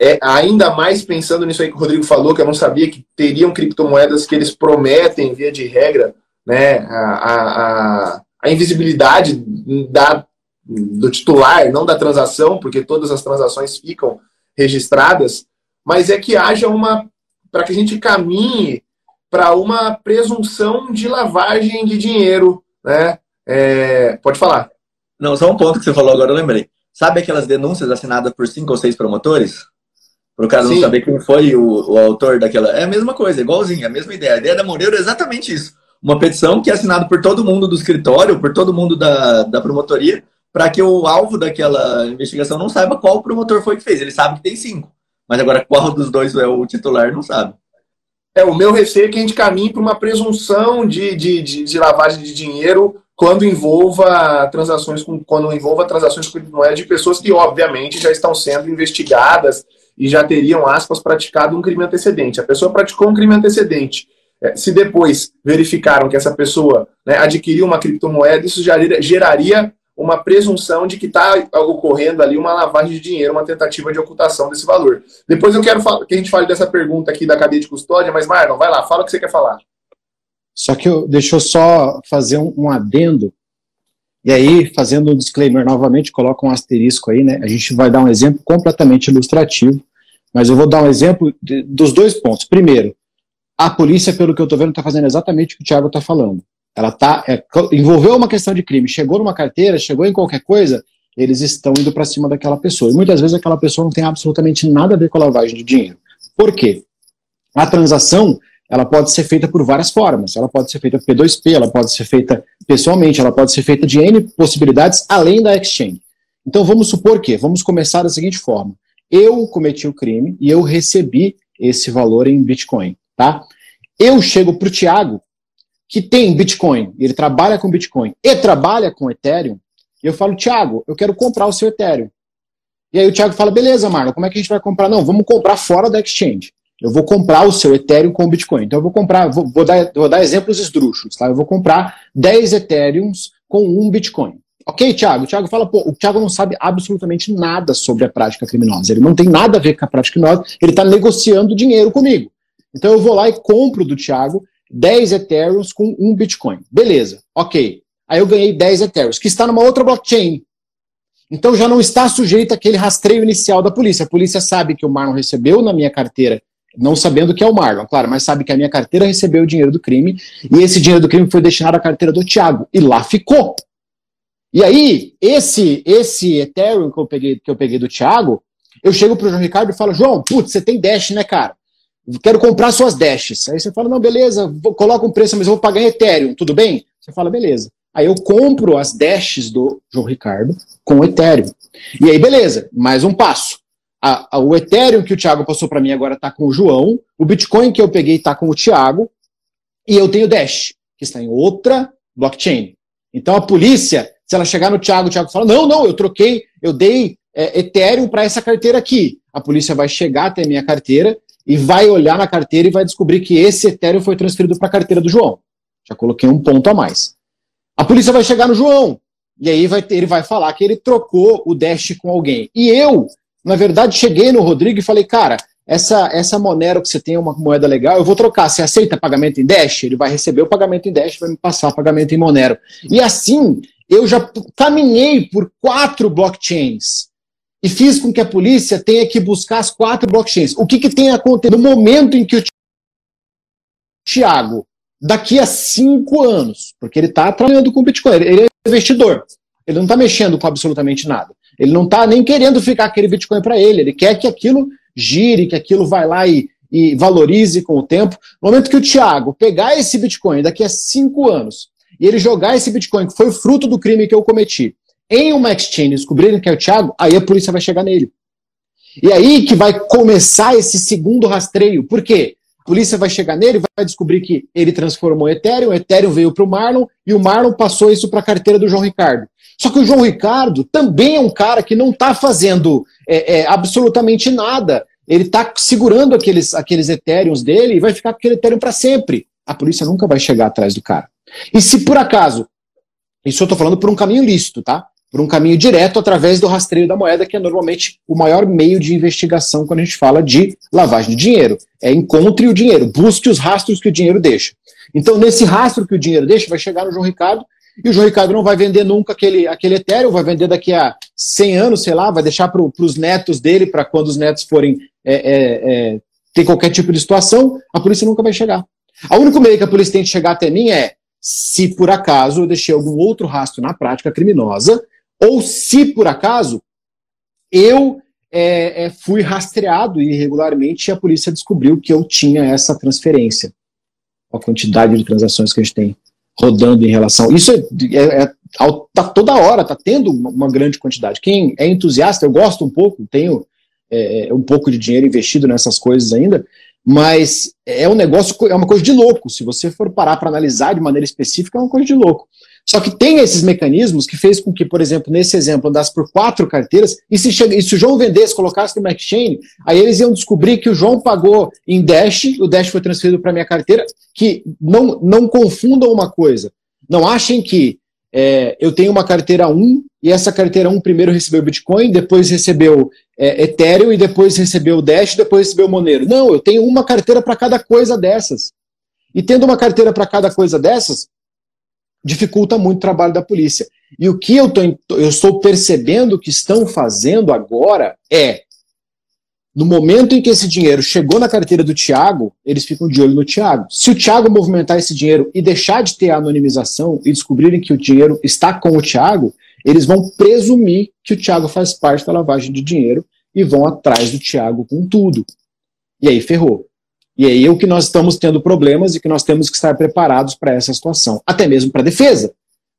é, ainda mais pensando nisso aí que o Rodrigo falou, que eu não sabia que teriam criptomoedas que eles prometem, via de regra, né, a, a, a invisibilidade da, do titular, não da transação, porque todas as transações ficam registradas, mas é que haja uma. para que a gente caminhe para uma presunção de lavagem de dinheiro. Né? É, pode falar. Não, só um ponto que você falou agora, eu lembrei. Sabe aquelas denúncias assinadas por cinco ou seis promotores? Para o cara não saber quem foi o, o, autor daquela. É a mesma coisa, igualzinho, a mesma ideia. A ideia da Moreira é exatamente isso. Uma petição que é assinada por todo mundo do escritório, por todo mundo da, da promotoria, para que o alvo daquela investigação não saiba qual promotor foi que fez. Ele sabe que tem cinco. Mas agora qual dos dois é o titular, não sabe. É, o meu receio é que a gente caminhe para uma presunção de, de, de, de, lavagem de dinheiro quando envolva transações com quando envolva transações com moeda de pessoas que obviamente já estão sendo investigadas e já teriam, aspas, praticado um crime antecedente. A pessoa praticou um crime antecedente. É, se depois verificaram que essa pessoa né, adquiriu uma criptomoeda, isso geraria uma presunção de que está ocorrendo ali uma lavagem de dinheiro, uma tentativa de ocultação desse valor. Depois eu quero que a gente fale dessa pergunta aqui da cadeia de custódia, mas Marlon, vai lá, fala o que você quer falar. Só que eu, deixa eu só fazer um, um adendo, e aí, fazendo um disclaimer novamente, coloca um asterisco aí, né? A gente vai dar um exemplo completamente ilustrativo mas eu vou dar um exemplo de, dos dois pontos. Primeiro, a polícia, pelo que eu estou vendo, está fazendo exatamente o que o Thiago está falando. Ela tá, é, envolveu uma questão de crime, chegou numa carteira, chegou em qualquer coisa, eles estão indo para cima daquela pessoa. E muitas vezes aquela pessoa não tem absolutamente nada a ver com a lavagem de dinheiro. Por quê? A transação ela pode ser feita por várias formas. Ela pode ser feita P2P, ela pode ser feita pessoalmente, ela pode ser feita de N possibilidades além da exchange. Então vamos supor que, vamos começar da seguinte forma eu cometi o crime e eu recebi esse valor em Bitcoin. tá? Eu chego para o Thiago, que tem Bitcoin, ele trabalha com Bitcoin e trabalha com Ethereum, e eu falo, Thiago, eu quero comprar o seu Ethereum. E aí o Thiago fala, beleza, Marlon, como é que a gente vai comprar? Não, vamos comprar fora da exchange. Eu vou comprar o seu Ethereum com Bitcoin. Então eu vou comprar, vou, vou, dar, vou dar exemplos esdrúxulos, tá? Eu vou comprar 10 Ethereums com um Bitcoin. Ok, Thiago? O Thiago fala, pô, o Thiago não sabe absolutamente nada sobre a prática criminosa. Ele não tem nada a ver com a prática criminosa, ele está negociando dinheiro comigo. Então eu vou lá e compro do Thiago 10 Ethereums com um Bitcoin. Beleza, ok. Aí eu ganhei 10 Ethereums, que está numa outra blockchain. Então já não está sujeito àquele rastreio inicial da polícia. A polícia sabe que o Marlon recebeu na minha carteira não sabendo que é o Marlon, claro, mas sabe que a minha carteira recebeu o dinheiro do crime e esse dinheiro do crime foi destinado à carteira do Thiago e lá ficou. E aí, esse esse Ethereum que eu peguei, que eu peguei do Thiago, eu chego pro João Ricardo e falo, João, putz, você tem Dash, né, cara? Quero comprar suas Dashes. Aí você fala, não, beleza, vou, coloca um preço, mas eu vou pagar em Ethereum, tudo bem? Você fala, beleza. Aí eu compro as Dashes do João Ricardo com Ethereum. E aí, beleza, mais um passo a, a, o Ethereum que o Thiago passou para mim agora está com o João, o Bitcoin que eu peguei está com o Thiago, e eu tenho Dash, que está em outra blockchain. Então a polícia, se ela chegar no Thiago, o Thiago fala: não, não, eu troquei, eu dei é, Ethereum para essa carteira aqui. A polícia vai chegar até a minha carteira e vai olhar na carteira e vai descobrir que esse Ethereum foi transferido para a carteira do João. Já coloquei um ponto a mais. A polícia vai chegar no João, e aí vai ter, ele vai falar que ele trocou o Dash com alguém. E eu na verdade, cheguei no Rodrigo e falei, cara, essa, essa Monero que você tem é uma moeda legal, eu vou trocar. Você aceita pagamento em Dash? Ele vai receber o pagamento em Dash, vai me passar pagamento em Monero. E assim, eu já caminhei por quatro blockchains e fiz com que a polícia tenha que buscar as quatro blockchains. O que, que tem acontecido no momento em que o Thiago, daqui a cinco anos, porque ele está trabalhando com Bitcoin, ele é investidor, ele não está mexendo com absolutamente nada. Ele não está nem querendo ficar aquele Bitcoin para ele. Ele quer que aquilo gire, que aquilo vai lá e, e valorize com o tempo. No momento que o Thiago pegar esse Bitcoin daqui a cinco anos e ele jogar esse Bitcoin, que foi fruto do crime que eu cometi, em uma exchange, descobrirem que é o Thiago, aí a polícia vai chegar nele. E aí que vai começar esse segundo rastreio. Por quê? A polícia vai chegar nele e vai descobrir que ele transformou Ethereum, Ethereum veio para o Marlon e o Marlon passou isso para a carteira do João Ricardo. Só que o João Ricardo também é um cara que não está fazendo é, é, absolutamente nada. Ele está segurando aqueles, aqueles Ethereums dele e vai ficar com aquele Ethereum para sempre. A polícia nunca vai chegar atrás do cara. E se por acaso, isso eu estou falando por um caminho lícito, tá? Por um caminho direto através do rastreio da moeda, que é normalmente o maior meio de investigação quando a gente fala de lavagem de dinheiro. É encontre o dinheiro, busque os rastros que o dinheiro deixa. Então, nesse rastro que o dinheiro deixa, vai chegar no João Ricardo e o João Ricardo não vai vender nunca aquele, aquele Ethereum, vai vender daqui a 100 anos, sei lá, vai deixar para os netos dele, para quando os netos forem é, é, é, ter qualquer tipo de situação, a polícia nunca vai chegar. O único meio que a polícia tem de chegar até mim é se por acaso eu deixei algum outro rastro na prática criminosa, ou se por acaso eu é, é, fui rastreado irregularmente e a polícia descobriu que eu tinha essa transferência. A quantidade de transações que a gente tem rodando em relação. Isso é, é, é tá toda hora, tá tendo uma grande quantidade. Quem é entusiasta, eu gosto um pouco, tenho é, é, um pouco de dinheiro investido nessas coisas ainda, mas é um negócio, é uma coisa de louco. Se você for parar para analisar de maneira específica, é uma coisa de louco. Só que tem esses mecanismos que fez com que, por exemplo, nesse exemplo, andasse por quatro carteiras, e se, e se o João vendesse, colocasse no exchange, aí eles iam descobrir que o João pagou em Dash, o Dash foi transferido para minha carteira, que não, não confundam uma coisa. Não achem que é, eu tenho uma carteira 1 e essa carteira 1 primeiro recebeu Bitcoin, depois recebeu é, Ethereum e depois recebeu Dash, depois recebeu Monero. Não, eu tenho uma carteira para cada coisa dessas. E tendo uma carteira para cada coisa dessas, dificulta muito o trabalho da polícia. E o que eu, tô, eu estou percebendo que estão fazendo agora é, no momento em que esse dinheiro chegou na carteira do Tiago, eles ficam de olho no Tiago. Se o Tiago movimentar esse dinheiro e deixar de ter a anonimização e descobrirem que o dinheiro está com o Tiago, eles vão presumir que o Tiago faz parte da lavagem de dinheiro e vão atrás do Tiago com tudo. E aí ferrou. E aí é o que nós estamos tendo problemas e que nós temos que estar preparados para essa situação, até mesmo para defesa.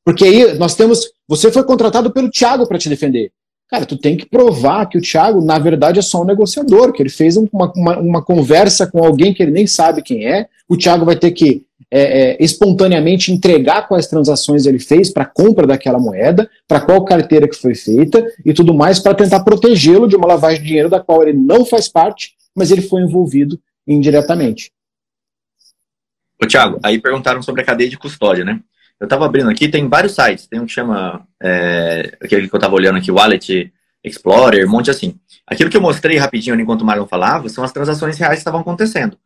Porque aí nós temos. Você foi contratado pelo Thiago para te defender. Cara, tu tem que provar que o Thiago, na verdade, é só um negociador, que ele fez uma, uma, uma conversa com alguém que ele nem sabe quem é. O Thiago vai ter que é, é, espontaneamente entregar quais transações ele fez para compra daquela moeda, para qual carteira que foi feita e tudo mais, para tentar protegê-lo de uma lavagem de dinheiro da qual ele não faz parte, mas ele foi envolvido indiretamente. Ô, Thiago, aí perguntaram sobre a cadeia de custódia, né? Eu estava abrindo aqui, tem vários sites. Tem um que chama, é, aquele que eu estava olhando aqui, Wallet Explorer, um monte assim. Aquilo que eu mostrei rapidinho enquanto o Marlon falava são as transações reais que estavam acontecendo.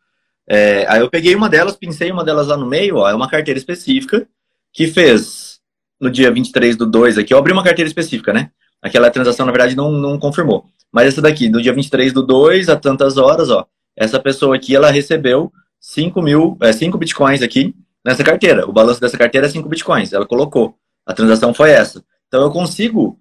É, aí eu peguei uma delas, pincei uma delas lá no meio, ó, é uma carteira específica que fez no dia 23 do 2 aqui. Eu abri uma carteira específica, né? Aquela transação, na verdade, não, não confirmou. Mas essa daqui, no dia 23 do 2, a tantas horas, ó, essa pessoa aqui, ela recebeu 5 mil, é, 5 bitcoins aqui, nessa carteira. O balanço dessa carteira é 5 bitcoins. Ela colocou. A transação foi essa. Então eu consigo,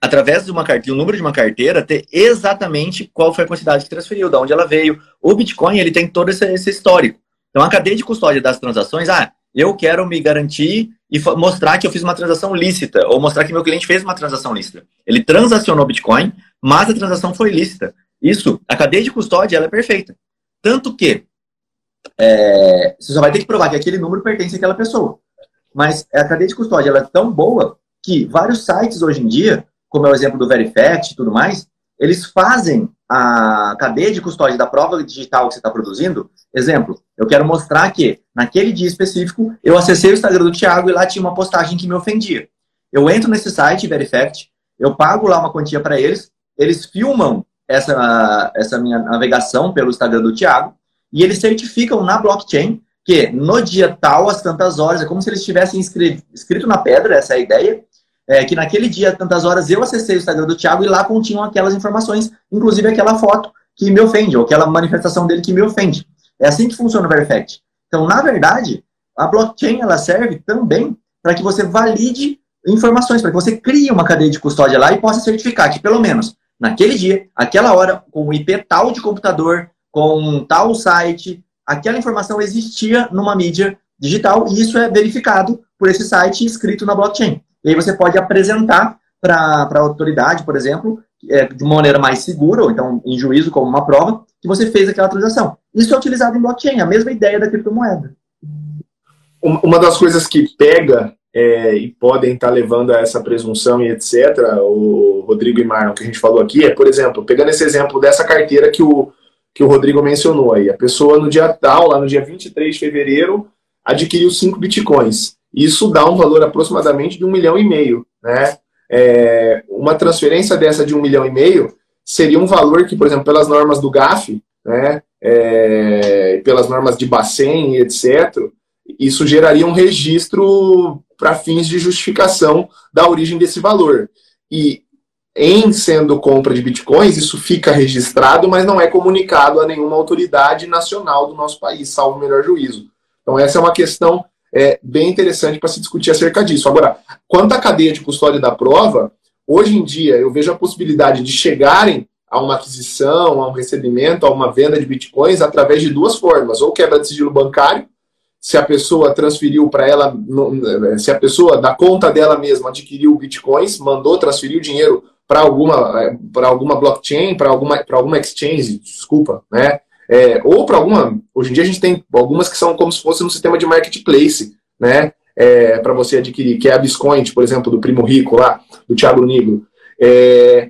através de uma carteira, o número de uma carteira, ter exatamente qual foi a quantidade que transferiu, de onde ela veio. O Bitcoin ele tem todo esse, esse histórico. Então a cadeia de custódia das transações, ah, eu quero me garantir e mostrar que eu fiz uma transação lícita, ou mostrar que meu cliente fez uma transação lícita. Ele transacionou Bitcoin, mas a transação foi lícita. Isso, a cadeia de custódia, ela é perfeita. Tanto que é, você só vai ter que provar que aquele número pertence àquela pessoa. Mas a cadeia de custódia ela é tão boa que vários sites hoje em dia, como é o exemplo do Verifact e tudo mais, eles fazem a cadeia de custódia da prova digital que você está produzindo. Exemplo, eu quero mostrar que naquele dia específico eu acessei o Instagram do Thiago e lá tinha uma postagem que me ofendia. Eu entro nesse site, Verifact, eu pago lá uma quantia para eles, eles filmam essa, essa minha navegação pelo Instagram do Thiago, e eles certificam na blockchain que no dia tal, às tantas horas, é como se eles tivessem escrito na pedra, essa é a ideia, é, que naquele dia, tantas horas, eu acessei o Instagram do Thiago e lá continham aquelas informações, inclusive aquela foto que me ofende, ou aquela manifestação dele que me ofende. É assim que funciona o Verifact. Então, na verdade, a blockchain ela serve também para que você valide informações, para que você crie uma cadeia de custódia lá e possa certificar que, pelo menos, naquele dia, aquela hora, com o IP tal de computador, com tal site, aquela informação existia numa mídia digital e isso é verificado por esse site escrito na blockchain. E aí você pode apresentar para a autoridade, por exemplo, é, de uma maneira mais segura, ou então em juízo como uma prova, que você fez aquela transação. Isso é utilizado em blockchain, a mesma ideia da criptomoeda. Uma das coisas que pega é, e podem estar levando a essa presunção e etc., o Rodrigo e Marlon, que a gente falou aqui, é, por exemplo, pegando esse exemplo dessa carteira que o, que o Rodrigo mencionou aí. A pessoa no dia tal, lá no dia 23 de fevereiro, adquiriu 5 bitcoins. Isso dá um valor aproximadamente de um milhão e meio. Né? É, uma transferência dessa de um milhão e meio seria um valor que, por exemplo, pelas normas do GAF, né, é, pelas normas de Bacen e etc., isso geraria um registro para fins de justificação da origem desse valor. E em sendo compra de bitcoins, isso fica registrado, mas não é comunicado a nenhuma autoridade nacional do nosso país, salvo o melhor juízo. Então, essa é uma questão é, bem interessante para se discutir acerca disso. Agora, quanto à cadeia de custódia da prova, hoje em dia eu vejo a possibilidade de chegarem a uma aquisição, a um recebimento, a uma venda de bitcoins através de duas formas: ou quebra de sigilo bancário, se a pessoa transferiu para ela, se a pessoa da conta dela mesma adquiriu bitcoins, mandou transferir o dinheiro para alguma, para alguma blockchain, para alguma, para alguma exchange, desculpa, né? É, ou para alguma. Hoje em dia a gente tem algumas que são como se fosse um sistema de marketplace, né? É, para você adquirir, que é a Biscoint, por exemplo, do Primo Rico lá, do Thiago Nigro. É,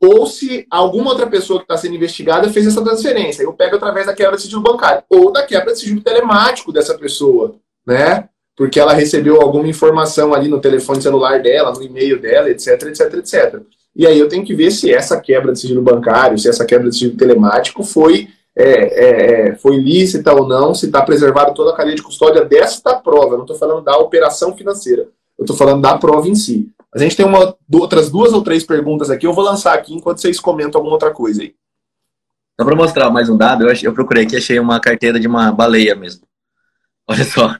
ou se alguma outra pessoa que está sendo investigada fez essa transferência. Eu pego através da quebra de sigilo bancário, ou da quebra de sigilo telemático dessa pessoa, né? Porque ela recebeu alguma informação ali no telefone celular dela, no e-mail dela, etc, etc, etc. E aí eu tenho que ver se essa quebra de sigilo bancário, se essa quebra de sigilo telemático foi, é, é, é foi lícita ou não, se está preservado toda a cadeia de custódia desta prova. Eu não estou falando da operação financeira, eu estou falando da prova em si. A gente tem uma, outras duas ou três perguntas aqui, eu vou lançar aqui enquanto vocês comentam alguma outra coisa aí. Só para mostrar mais um dado, eu, achei, eu procurei aqui achei uma carteira de uma baleia mesmo. Olha só.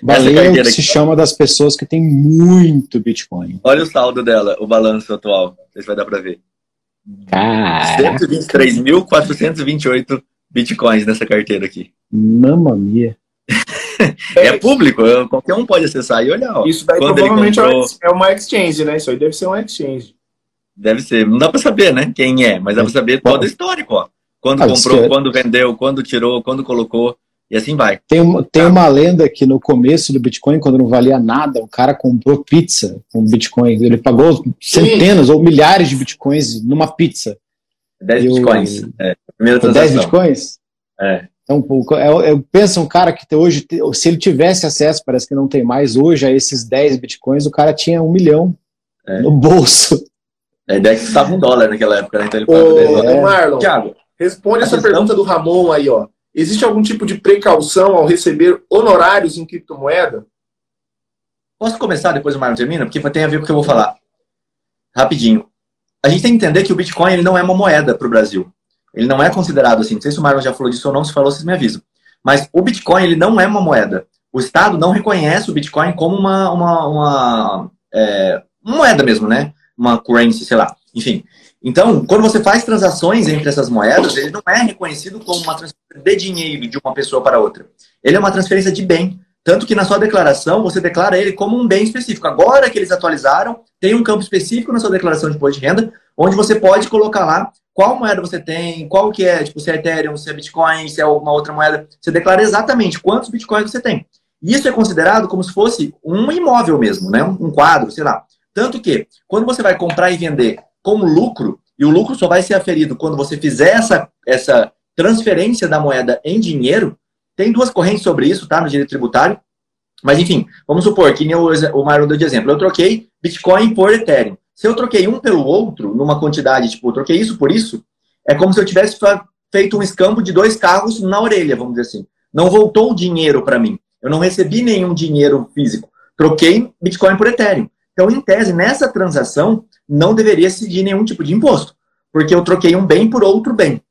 Baleia que se chama das pessoas que têm muito Bitcoin. Olha o saldo dela, o balanço atual. Não sei se vai dar para ver. 123.428 Bitcoins nessa carteira aqui. Mamma mia. é público, qualquer um pode acessar e olhar. Ó, isso daí provavelmente é comprou... é uma exchange, né? Isso aí deve ser uma exchange. Deve ser. Não dá para saber, né? Quem é, mas dá para saber todo o histórico, ó. Quando ah, comprou, quando vendeu, quando tirou, quando colocou. E assim vai. Tem, uma, tem tá. uma lenda que no começo do Bitcoin, quando não valia nada, o cara comprou pizza com Bitcoin. Ele pagou centenas Sim. ou milhares de Bitcoins numa pizza. 10 Bitcoins. É, 10 Bitcoins? É. Então, eu, eu penso um cara que hoje, se ele tivesse acesso, parece que não tem mais, hoje a esses 10 Bitcoins, o cara tinha um milhão é. no bolso. A ideia é que estava um dólar naquela época, né? Então ele Ô, é. Marlon, Thiago, responde essa questão... pergunta do Ramon aí, ó. Existe algum tipo de precaução ao receber honorários em criptomoeda? Posso começar depois o Marlon termina? Porque tem a ver com o que eu vou falar. Rapidinho. A gente tem que entender que o Bitcoin ele não é uma moeda para o Brasil. Ele não é considerado assim. Não sei se o Marlon já falou disso ou não. Se falou, vocês me avisam. Mas o Bitcoin ele não é uma moeda. O Estado não reconhece o Bitcoin como uma, uma, uma, é, moeda mesmo, né? Uma currency, sei lá. Enfim. Então, quando você faz transações entre essas moedas, ele não é reconhecido como uma transferência de dinheiro de uma pessoa para outra. Ele é uma transferência de bem. Tanto que na sua declaração você declara ele como um bem específico. Agora que eles atualizaram, tem um campo específico na sua declaração de imposto de renda, onde você pode colocar lá qual moeda você tem, qual que é, tipo, se é Ethereum, se é Bitcoin, se é alguma outra moeda. Você declara exatamente quantos Bitcoins você tem. Isso é considerado como se fosse um imóvel mesmo, né? Um quadro, sei lá. Tanto que, quando você vai comprar e vender como lucro, e o lucro só vai ser aferido quando você fizer essa, essa transferência da moeda em dinheiro, tem duas correntes sobre isso, tá? No direito tributário. Mas, enfim, vamos supor que nem o, o deu de exemplo. Eu troquei Bitcoin por Ethereum. Se eu troquei um pelo outro, numa quantidade, tipo, troquei isso por isso, é como se eu tivesse feito um escampo de dois carros na orelha, vamos dizer assim. Não voltou o dinheiro para mim. Eu não recebi nenhum dinheiro físico. Troquei Bitcoin por Ethereum. Então, em tese, nessa transação, não deveria seguir nenhum tipo de imposto, porque eu troquei um bem por outro bem.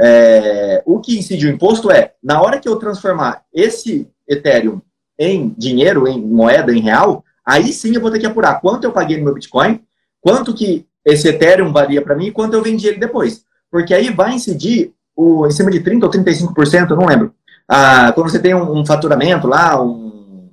É, o que incide o imposto é, na hora que eu transformar esse Ethereum em dinheiro, em moeda, em real, aí sim eu vou ter que apurar quanto eu paguei no meu Bitcoin, quanto que esse Ethereum valia para mim e quanto eu vendi ele depois. Porque aí vai incidir o, em cima de 30% ou 35%, eu não lembro. Ah, quando você tem um, um, faturamento lá, um...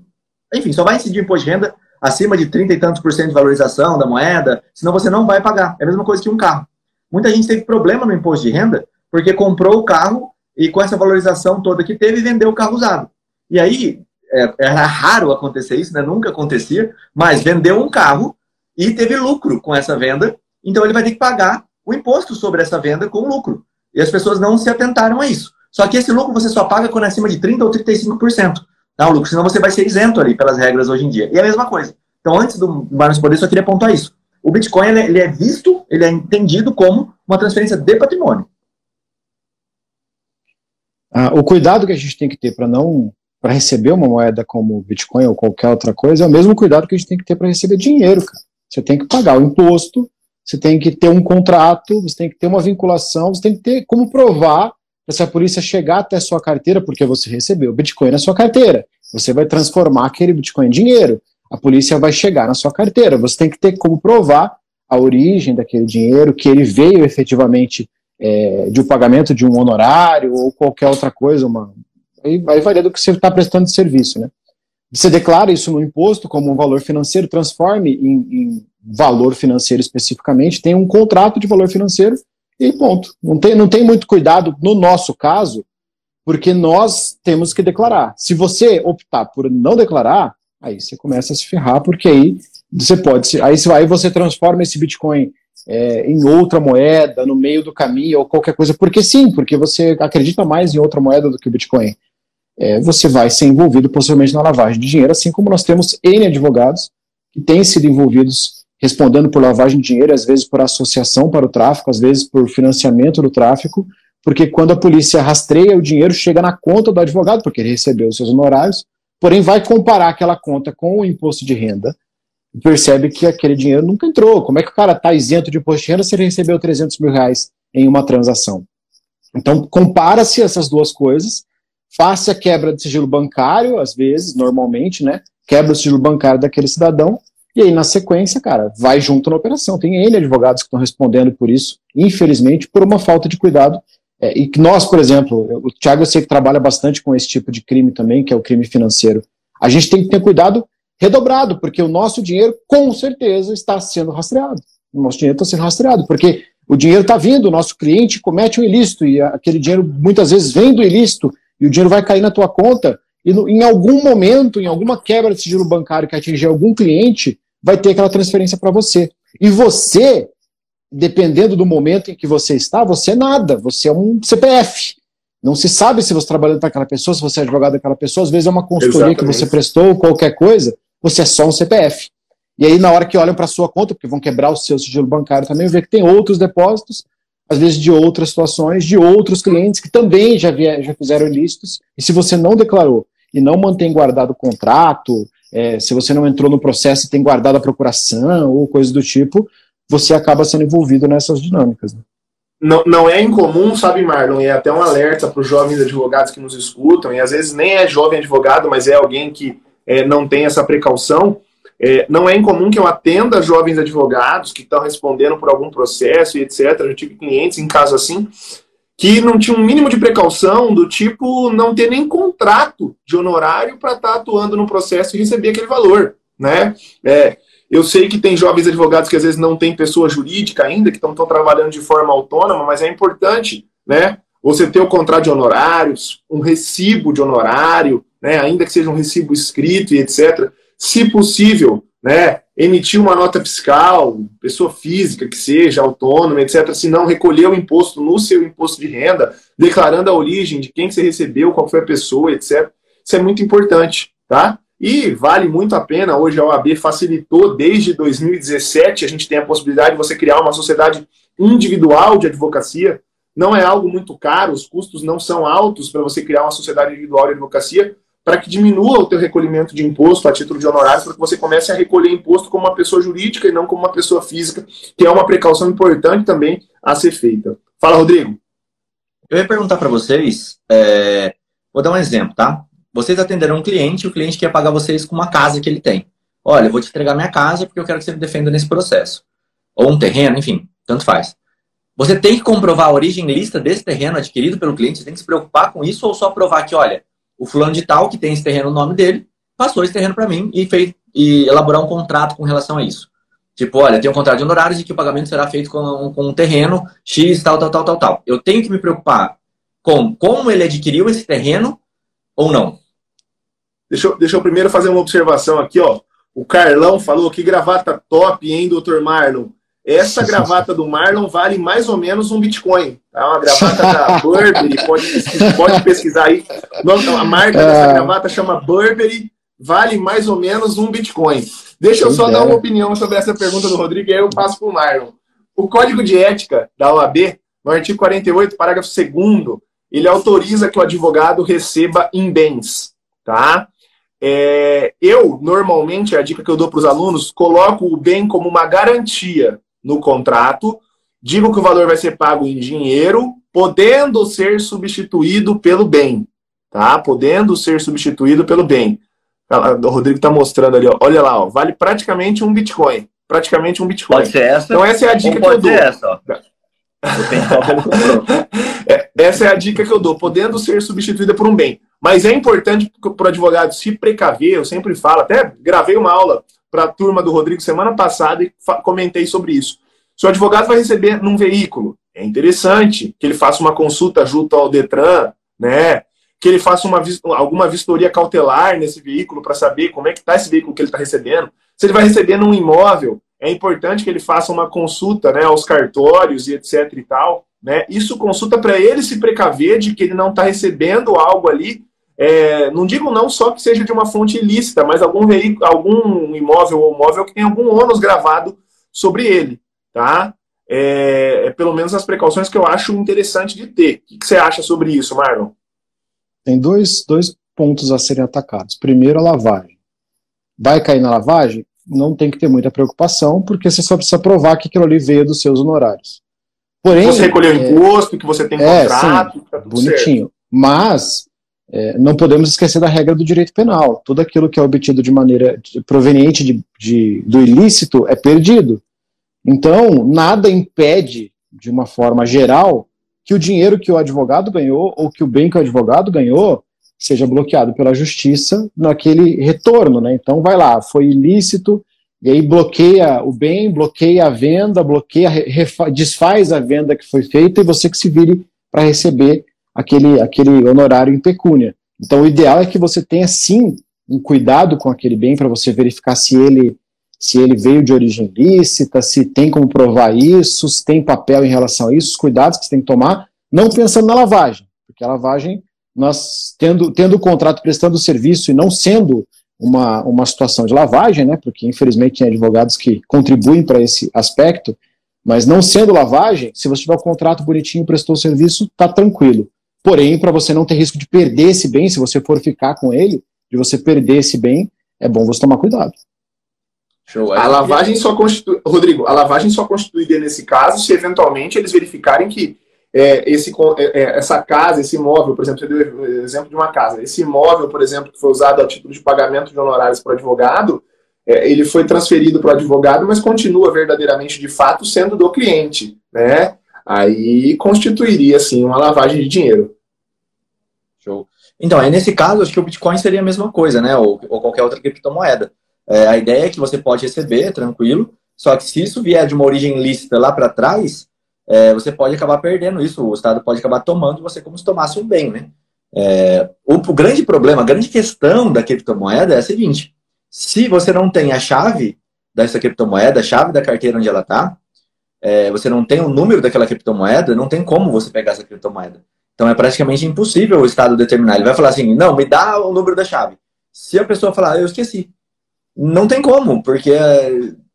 enfim, só vai incidir o imposto de renda acima de 30 e tantos por cento de valorização da moeda, senão você não vai pagar. É a mesma coisa que um carro. Muita gente teve problema no imposto de renda porque comprou o carro e com essa valorização toda que teve, vendeu o carro usado. E aí, é, era raro acontecer isso, né? nunca acontecia, mas vendeu um carro e teve lucro com essa venda, então ele vai ter que pagar o imposto sobre essa venda com lucro. E as pessoas não se atentaram a isso. Só que esse lucro você só paga quando é acima de 30% ou 35%. Tá, o lucro, senão você vai ser isento ali pelas regras hoje em dia. E a mesma coisa. Então, antes do Barnes Poder, só queria apontar isso. O Bitcoin ele, ele é visto, ele é entendido como uma transferência de patrimônio. Ah, o cuidado que a gente tem que ter para não para receber uma moeda como Bitcoin ou qualquer outra coisa é o mesmo cuidado que a gente tem que ter para receber dinheiro, cara. Você tem que pagar o imposto, você tem que ter um contrato, você tem que ter uma vinculação, você tem que ter como provar se a polícia chegar até sua carteira, porque você recebeu Bitcoin na sua carteira. Você vai transformar aquele Bitcoin em dinheiro. A polícia vai chegar na sua carteira. Você tem que ter como provar a origem daquele dinheiro, que ele veio efetivamente é, de um pagamento de um honorário ou qualquer outra coisa. Uma... Aí, aí varia do que você está prestando de serviço. Né? Você declara isso no imposto como um valor financeiro, transforme em, em valor financeiro especificamente, tem um contrato de valor financeiro e ponto. Não tem, não tem muito cuidado no nosso caso, porque nós temos que declarar. Se você optar por não declarar, aí você começa a se ferrar, porque aí você pode. Aí, aí você transforma esse Bitcoin é, em outra moeda, no meio do caminho, ou qualquer coisa, porque sim, porque você acredita mais em outra moeda do que o Bitcoin. É, você vai ser envolvido possivelmente na lavagem de dinheiro, assim como nós temos N advogados que têm sido envolvidos respondendo por lavagem de dinheiro, às vezes por associação para o tráfico, às vezes por financiamento do tráfico, porque quando a polícia rastreia o dinheiro, chega na conta do advogado, porque ele recebeu os seus honorários, porém vai comparar aquela conta com o imposto de renda e percebe que aquele dinheiro nunca entrou. Como é que o cara está isento de imposto de renda se ele recebeu 300 mil reais em uma transação? Então, compara-se essas duas coisas, faça a quebra de sigilo bancário, às vezes, normalmente, né? Quebra o sigilo bancário daquele cidadão e aí, na sequência, cara, vai junto na operação. Tem N advogados que estão respondendo por isso, infelizmente, por uma falta de cuidado. É, e que nós, por exemplo, o Thiago eu sei que trabalha bastante com esse tipo de crime também, que é o crime financeiro. A gente tem que ter cuidado redobrado, porque o nosso dinheiro, com certeza, está sendo rastreado. O nosso dinheiro está sendo rastreado, porque o dinheiro está vindo, o nosso cliente comete um ilícito, e aquele dinheiro muitas vezes vem do ilícito, e o dinheiro vai cair na tua conta, e no, em algum momento, em alguma quebra de sigilo bancário que atingir algum cliente, vai ter aquela transferência para você. E você, dependendo do momento em que você está, você é nada, você é um CPF. Não se sabe se você está trabalhando para aquela pessoa, se você é advogado daquela pessoa, às vezes é uma consultoria Exatamente. que você prestou, qualquer coisa, você é só um CPF. E aí, na hora que olham para a sua conta, porque vão quebrar o seu sigilo bancário também, vê que tem outros depósitos, às vezes de outras situações, de outros clientes que também já, vier, já fizeram ilícitos, e se você não declarou e não mantém guardado o contrato, é, se você não entrou no processo e tem guardado a procuração ou coisa do tipo, você acaba sendo envolvido nessas dinâmicas. Né? Não, não é incomum, sabe, Marlon, e é até um alerta para os jovens advogados que nos escutam, e às vezes nem é jovem advogado, mas é alguém que é, não tem essa precaução. É, não é incomum que eu atenda jovens advogados que estão respondendo por algum processo e etc. Eu tive clientes em caso assim que não tinham um mínimo de precaução do tipo não ter nem contrato de honorário para estar tá atuando no processo e receber aquele valor, né? É, eu sei que tem jovens advogados que às vezes não têm pessoa jurídica ainda, que estão trabalhando de forma autônoma, mas é importante, né? Você ter o contrato de honorários, um recibo de honorário, né? Ainda que seja um recibo escrito e etc. Se possível, né? Emitir uma nota fiscal, pessoa física que seja, autônoma, etc. Se não recolher o imposto no seu imposto de renda, declarando a origem de quem que você recebeu, qual foi a pessoa, etc. Isso é muito importante, tá? E vale muito a pena, hoje a OAB facilitou, desde 2017, a gente tem a possibilidade de você criar uma sociedade individual de advocacia. Não é algo muito caro, os custos não são altos para você criar uma sociedade individual de advocacia, para que diminua o teu recolhimento de imposto a título de honorários, para que você comece a recolher imposto como uma pessoa jurídica e não como uma pessoa física, que é uma precaução importante também a ser feita. Fala, Rodrigo. Eu ia perguntar para vocês, é... vou dar um exemplo, tá? Vocês atenderam um cliente, o cliente quer pagar vocês com uma casa que ele tem. Olha, eu vou te entregar minha casa porque eu quero que você me defenda nesse processo. Ou um terreno, enfim, tanto faz. Você tem que comprovar a origem lista desse terreno adquirido pelo cliente, você tem que se preocupar com isso ou só provar que, olha, o fulano de tal, que tem esse terreno no nome dele, passou esse terreno para mim e, fez, e elaborar um contrato com relação a isso. Tipo, olha, tem um contrato de honorários e que o pagamento será feito com, com um terreno X, tal, tal, tal, tal, tal. Eu tenho que me preocupar com como ele adquiriu esse terreno ou não. Deixa eu, deixa eu primeiro fazer uma observação aqui, ó. O Carlão falou que gravata top, hein, doutor Marlon? Essa gravata do Marlon vale mais ou menos um Bitcoin. Tá? Uma gravata da Burberry, pode pesquisar, pode pesquisar aí. A marca dessa é. gravata chama Burberry, vale mais ou menos um Bitcoin. Deixa eu só dar uma opinião sobre essa pergunta do Rodrigo e aí eu passo para o Marlon. O Código de Ética da OAB, no artigo 48, parágrafo 2 ele autoriza que o advogado receba em bens, tá? É, eu, normalmente, a dica que eu dou para os alunos, coloco o bem como uma garantia no contrato, digo que o valor vai ser pago em dinheiro, podendo ser substituído pelo bem, tá? Podendo ser substituído pelo bem. O Rodrigo está mostrando ali, ó. olha lá, ó, vale praticamente um Bitcoin. Praticamente um Bitcoin. Pode ser essa. Então essa é a dica que eu dou. Essa, ó. é, essa é a dica que eu dou, podendo ser substituída por um bem. Mas é importante para o advogado se precaver, eu sempre falo, até gravei uma aula para a turma do Rodrigo semana passada e comentei sobre isso. Se o advogado vai receber num veículo, é interessante que ele faça uma consulta junto ao Detran, né? Que ele faça uma, alguma vistoria cautelar nesse veículo para saber como é que está esse veículo que ele está recebendo. Se ele vai receber num imóvel, é importante que ele faça uma consulta né, aos cartórios e etc e tal. Né? Isso consulta para ele se precaver de que ele não está recebendo algo ali é, não digo não só que seja de uma fonte ilícita, mas algum veículo, algum imóvel ou móvel que tenha algum ônus gravado sobre ele, tá? É, é, pelo menos as precauções que eu acho interessante de ter. O que, que você acha sobre isso, Marlon? Tem dois, dois pontos a serem atacados. Primeiro, a lavagem. Vai cair na lavagem? Não tem que ter muita preocupação, porque você só precisa provar que aquilo ali veio dos seus honorários. Porém, você recolheu é, imposto, que você tem é, contrato, sim, tá bonitinho. Certo. Mas é, não podemos esquecer da regra do direito penal. Tudo aquilo que é obtido de maneira de, proveniente de, de, do ilícito é perdido. Então, nada impede, de uma forma geral, que o dinheiro que o advogado ganhou ou que o bem que o advogado ganhou seja bloqueado pela justiça naquele retorno. Né? Então, vai lá, foi ilícito, e aí bloqueia o bem, bloqueia a venda, bloqueia, desfaz a venda que foi feita e você que se vire para receber aquele, aquele honorário em pecúnia. Então, o ideal é que você tenha sim um cuidado com aquele bem para você verificar se ele se ele veio de origem lícita, se tem como provar isso, se tem papel em relação a isso, os cuidados que você tem que tomar, não pensando na lavagem, porque a lavagem, nós tendo, tendo o contrato prestando o serviço e não sendo uma, uma situação de lavagem, né, porque infelizmente tem advogados que contribuem para esse aspecto, mas não sendo lavagem, se você tiver o contrato bonitinho, prestou o serviço, tá tranquilo. Porém, para você não ter risco de perder esse bem, se você for ficar com ele, de você perder esse bem, é bom você tomar cuidado. Show. A lavagem só constitui, Rodrigo, a lavagem só constituiria nesse caso se eventualmente eles verificarem que é, esse, é, é, essa casa, esse imóvel, por exemplo, você deu o exemplo de uma casa, esse imóvel, por exemplo, que foi usado a título de pagamento de honorários para o advogado, é, ele foi transferido para o advogado, mas continua verdadeiramente, de fato, sendo do cliente, né? Aí constituiria, sim, uma lavagem de dinheiro. Show. Então, aí nesse caso, acho que o Bitcoin seria a mesma coisa, né? Ou, ou qualquer outra criptomoeda. É, a ideia é que você pode receber, tranquilo, só que se isso vier de uma origem lícita lá para trás, é, você pode acabar perdendo isso, o Estado pode acabar tomando você como se tomasse um bem, né? É, o, o, grande problema, a grande questão da criptomoeda é a seguinte: se você não tem a chave dessa criptomoeda, a chave da carteira onde ela está, é, você não tem o número daquela criptomoeda, não tem como você pegar essa criptomoeda. Então é praticamente impossível o Estado determinar. Ele vai falar assim: não, me dá o número da chave. Se a pessoa falar, eu esqueci, não tem como, porque é,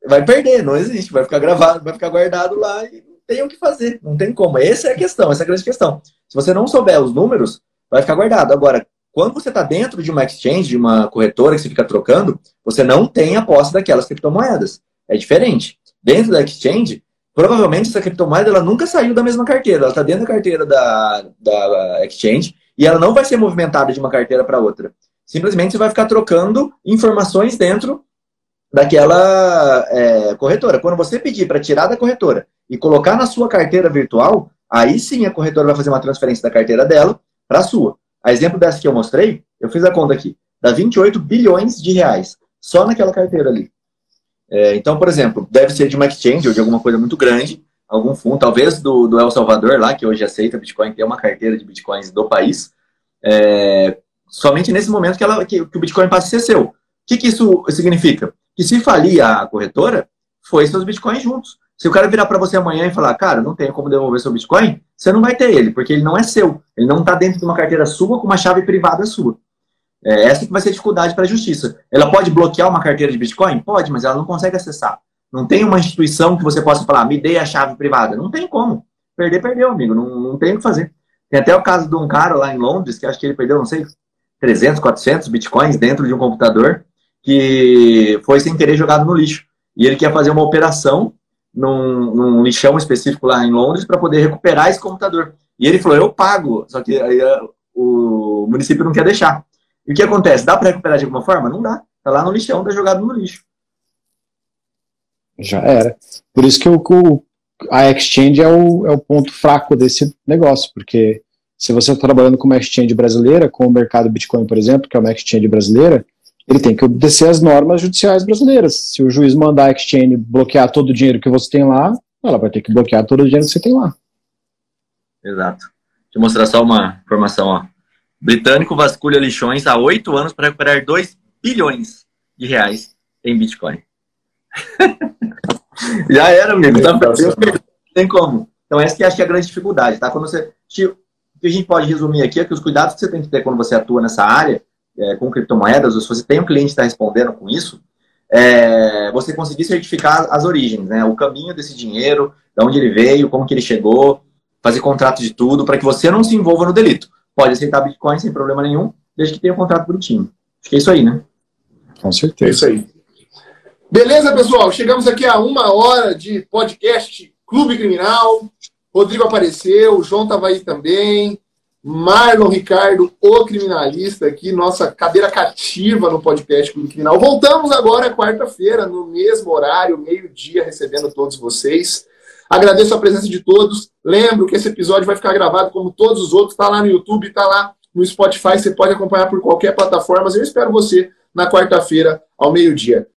vai perder, não existe, vai ficar gravado, vai ficar guardado lá e tem o que fazer, não tem como. Essa é a questão, essa é a grande questão. Se você não souber os números, vai ficar guardado. Agora, quando você está dentro de uma exchange, de uma corretora que você fica trocando, você não tem a posse daquelas criptomoedas. É diferente. Dentro da exchange, provavelmente essa criptomoeda ela nunca saiu da mesma carteira. Ela está dentro da carteira da, da exchange e ela não vai ser movimentada de uma carteira para outra. Simplesmente você vai ficar trocando informações dentro daquela é, corretora. Quando você pedir para tirar da corretora e colocar na sua carteira virtual, aí sim a corretora vai fazer uma transferência da carteira dela para a sua. A exemplo dessa que eu mostrei, eu fiz a conta aqui, dá 28 bilhões de reais, só naquela carteira ali. É, então, por exemplo, deve ser de uma exchange ou de alguma coisa muito grande, algum fundo, talvez do, do El Salvador lá, que hoje aceita Bitcoin, tem uma carteira de Bitcoins do país, é, somente nesse momento que, ela, que, que o Bitcoin passa a ser seu. O que, que isso significa? Que se falir a corretora, foi seus Bitcoins juntos. Se o cara virar para você amanhã e falar, cara, não tenho como devolver seu Bitcoin, você não vai ter ele, porque ele não é seu. Ele não está dentro de uma carteira sua com uma chave privada sua. É essa que vai ser a dificuldade para a justiça. Ela pode bloquear uma carteira de Bitcoin? Pode, mas ela não consegue acessar. Não tem uma instituição que você possa falar, me dê a chave privada. Não tem como. Perder, perdeu, amigo. Não, não tem o que fazer. Tem até o caso de um cara lá em Londres, que acho que ele perdeu, não sei, 300, 400 Bitcoins dentro de um computador, que foi sem querer jogado no lixo. E ele quer fazer uma operação num, num lixão específico lá em Londres para poder recuperar esse computador. E ele falou, eu pago, só que aí eh, o município não quer deixar. E o que acontece? Dá para recuperar de alguma forma? Não dá. Tá lá no lixão, tá jogado no lixo. Já era. Por isso que o, a exchange é o, é o ponto fraco desse negócio, porque se você está trabalhando com uma exchange brasileira, com o mercado Bitcoin, por exemplo, que é uma exchange brasileira, ele tem que obedecer às normas judiciais brasileiras. Se o juiz mandar a exchange bloquear todo o dinheiro que você tem lá, ela vai ter que bloquear todo o dinheiro que você tem lá. Exato. Deixa eu mostrar só uma informação. Ó. Britânico vasculha lixões há oito anos para recuperar 2 bilhões de reais em Bitcoin. Já era, amigo. Tá não tem como. Então, essa que acho que é a grande dificuldade, tá? Quando você. O que a gente pode resumir aqui é que os cuidados que você tem que ter quando você atua nessa área é, com criptomoedas, ou se você tem um cliente que está respondendo com isso, é, você conseguir certificar as origens, né? O caminho desse dinheiro, de onde ele veio, como que ele chegou, fazer contrato de tudo, para que você não se envolva no delito. Pode aceitar Bitcoin sem problema nenhum, desde que tenha um contrato bonitinho. Acho que é isso aí, né? Com certeza. É isso aí. Beleza, pessoal? Chegamos aqui a uma hora de podcast Clube Criminal. Rodrigo apareceu, o João estava aí também. Marlon Ricardo, o criminalista aqui, nossa cadeira cativa no podcast Clube Criminal. Voltamos agora quarta-feira, no mesmo horário, meio-dia, recebendo todos vocês. Agradeço a presença de todos. Lembro que esse episódio vai ficar gravado como todos os outros, está lá no YouTube, está lá no Spotify, você pode acompanhar por qualquer plataforma. Eu espero você na quarta-feira, ao meio-dia.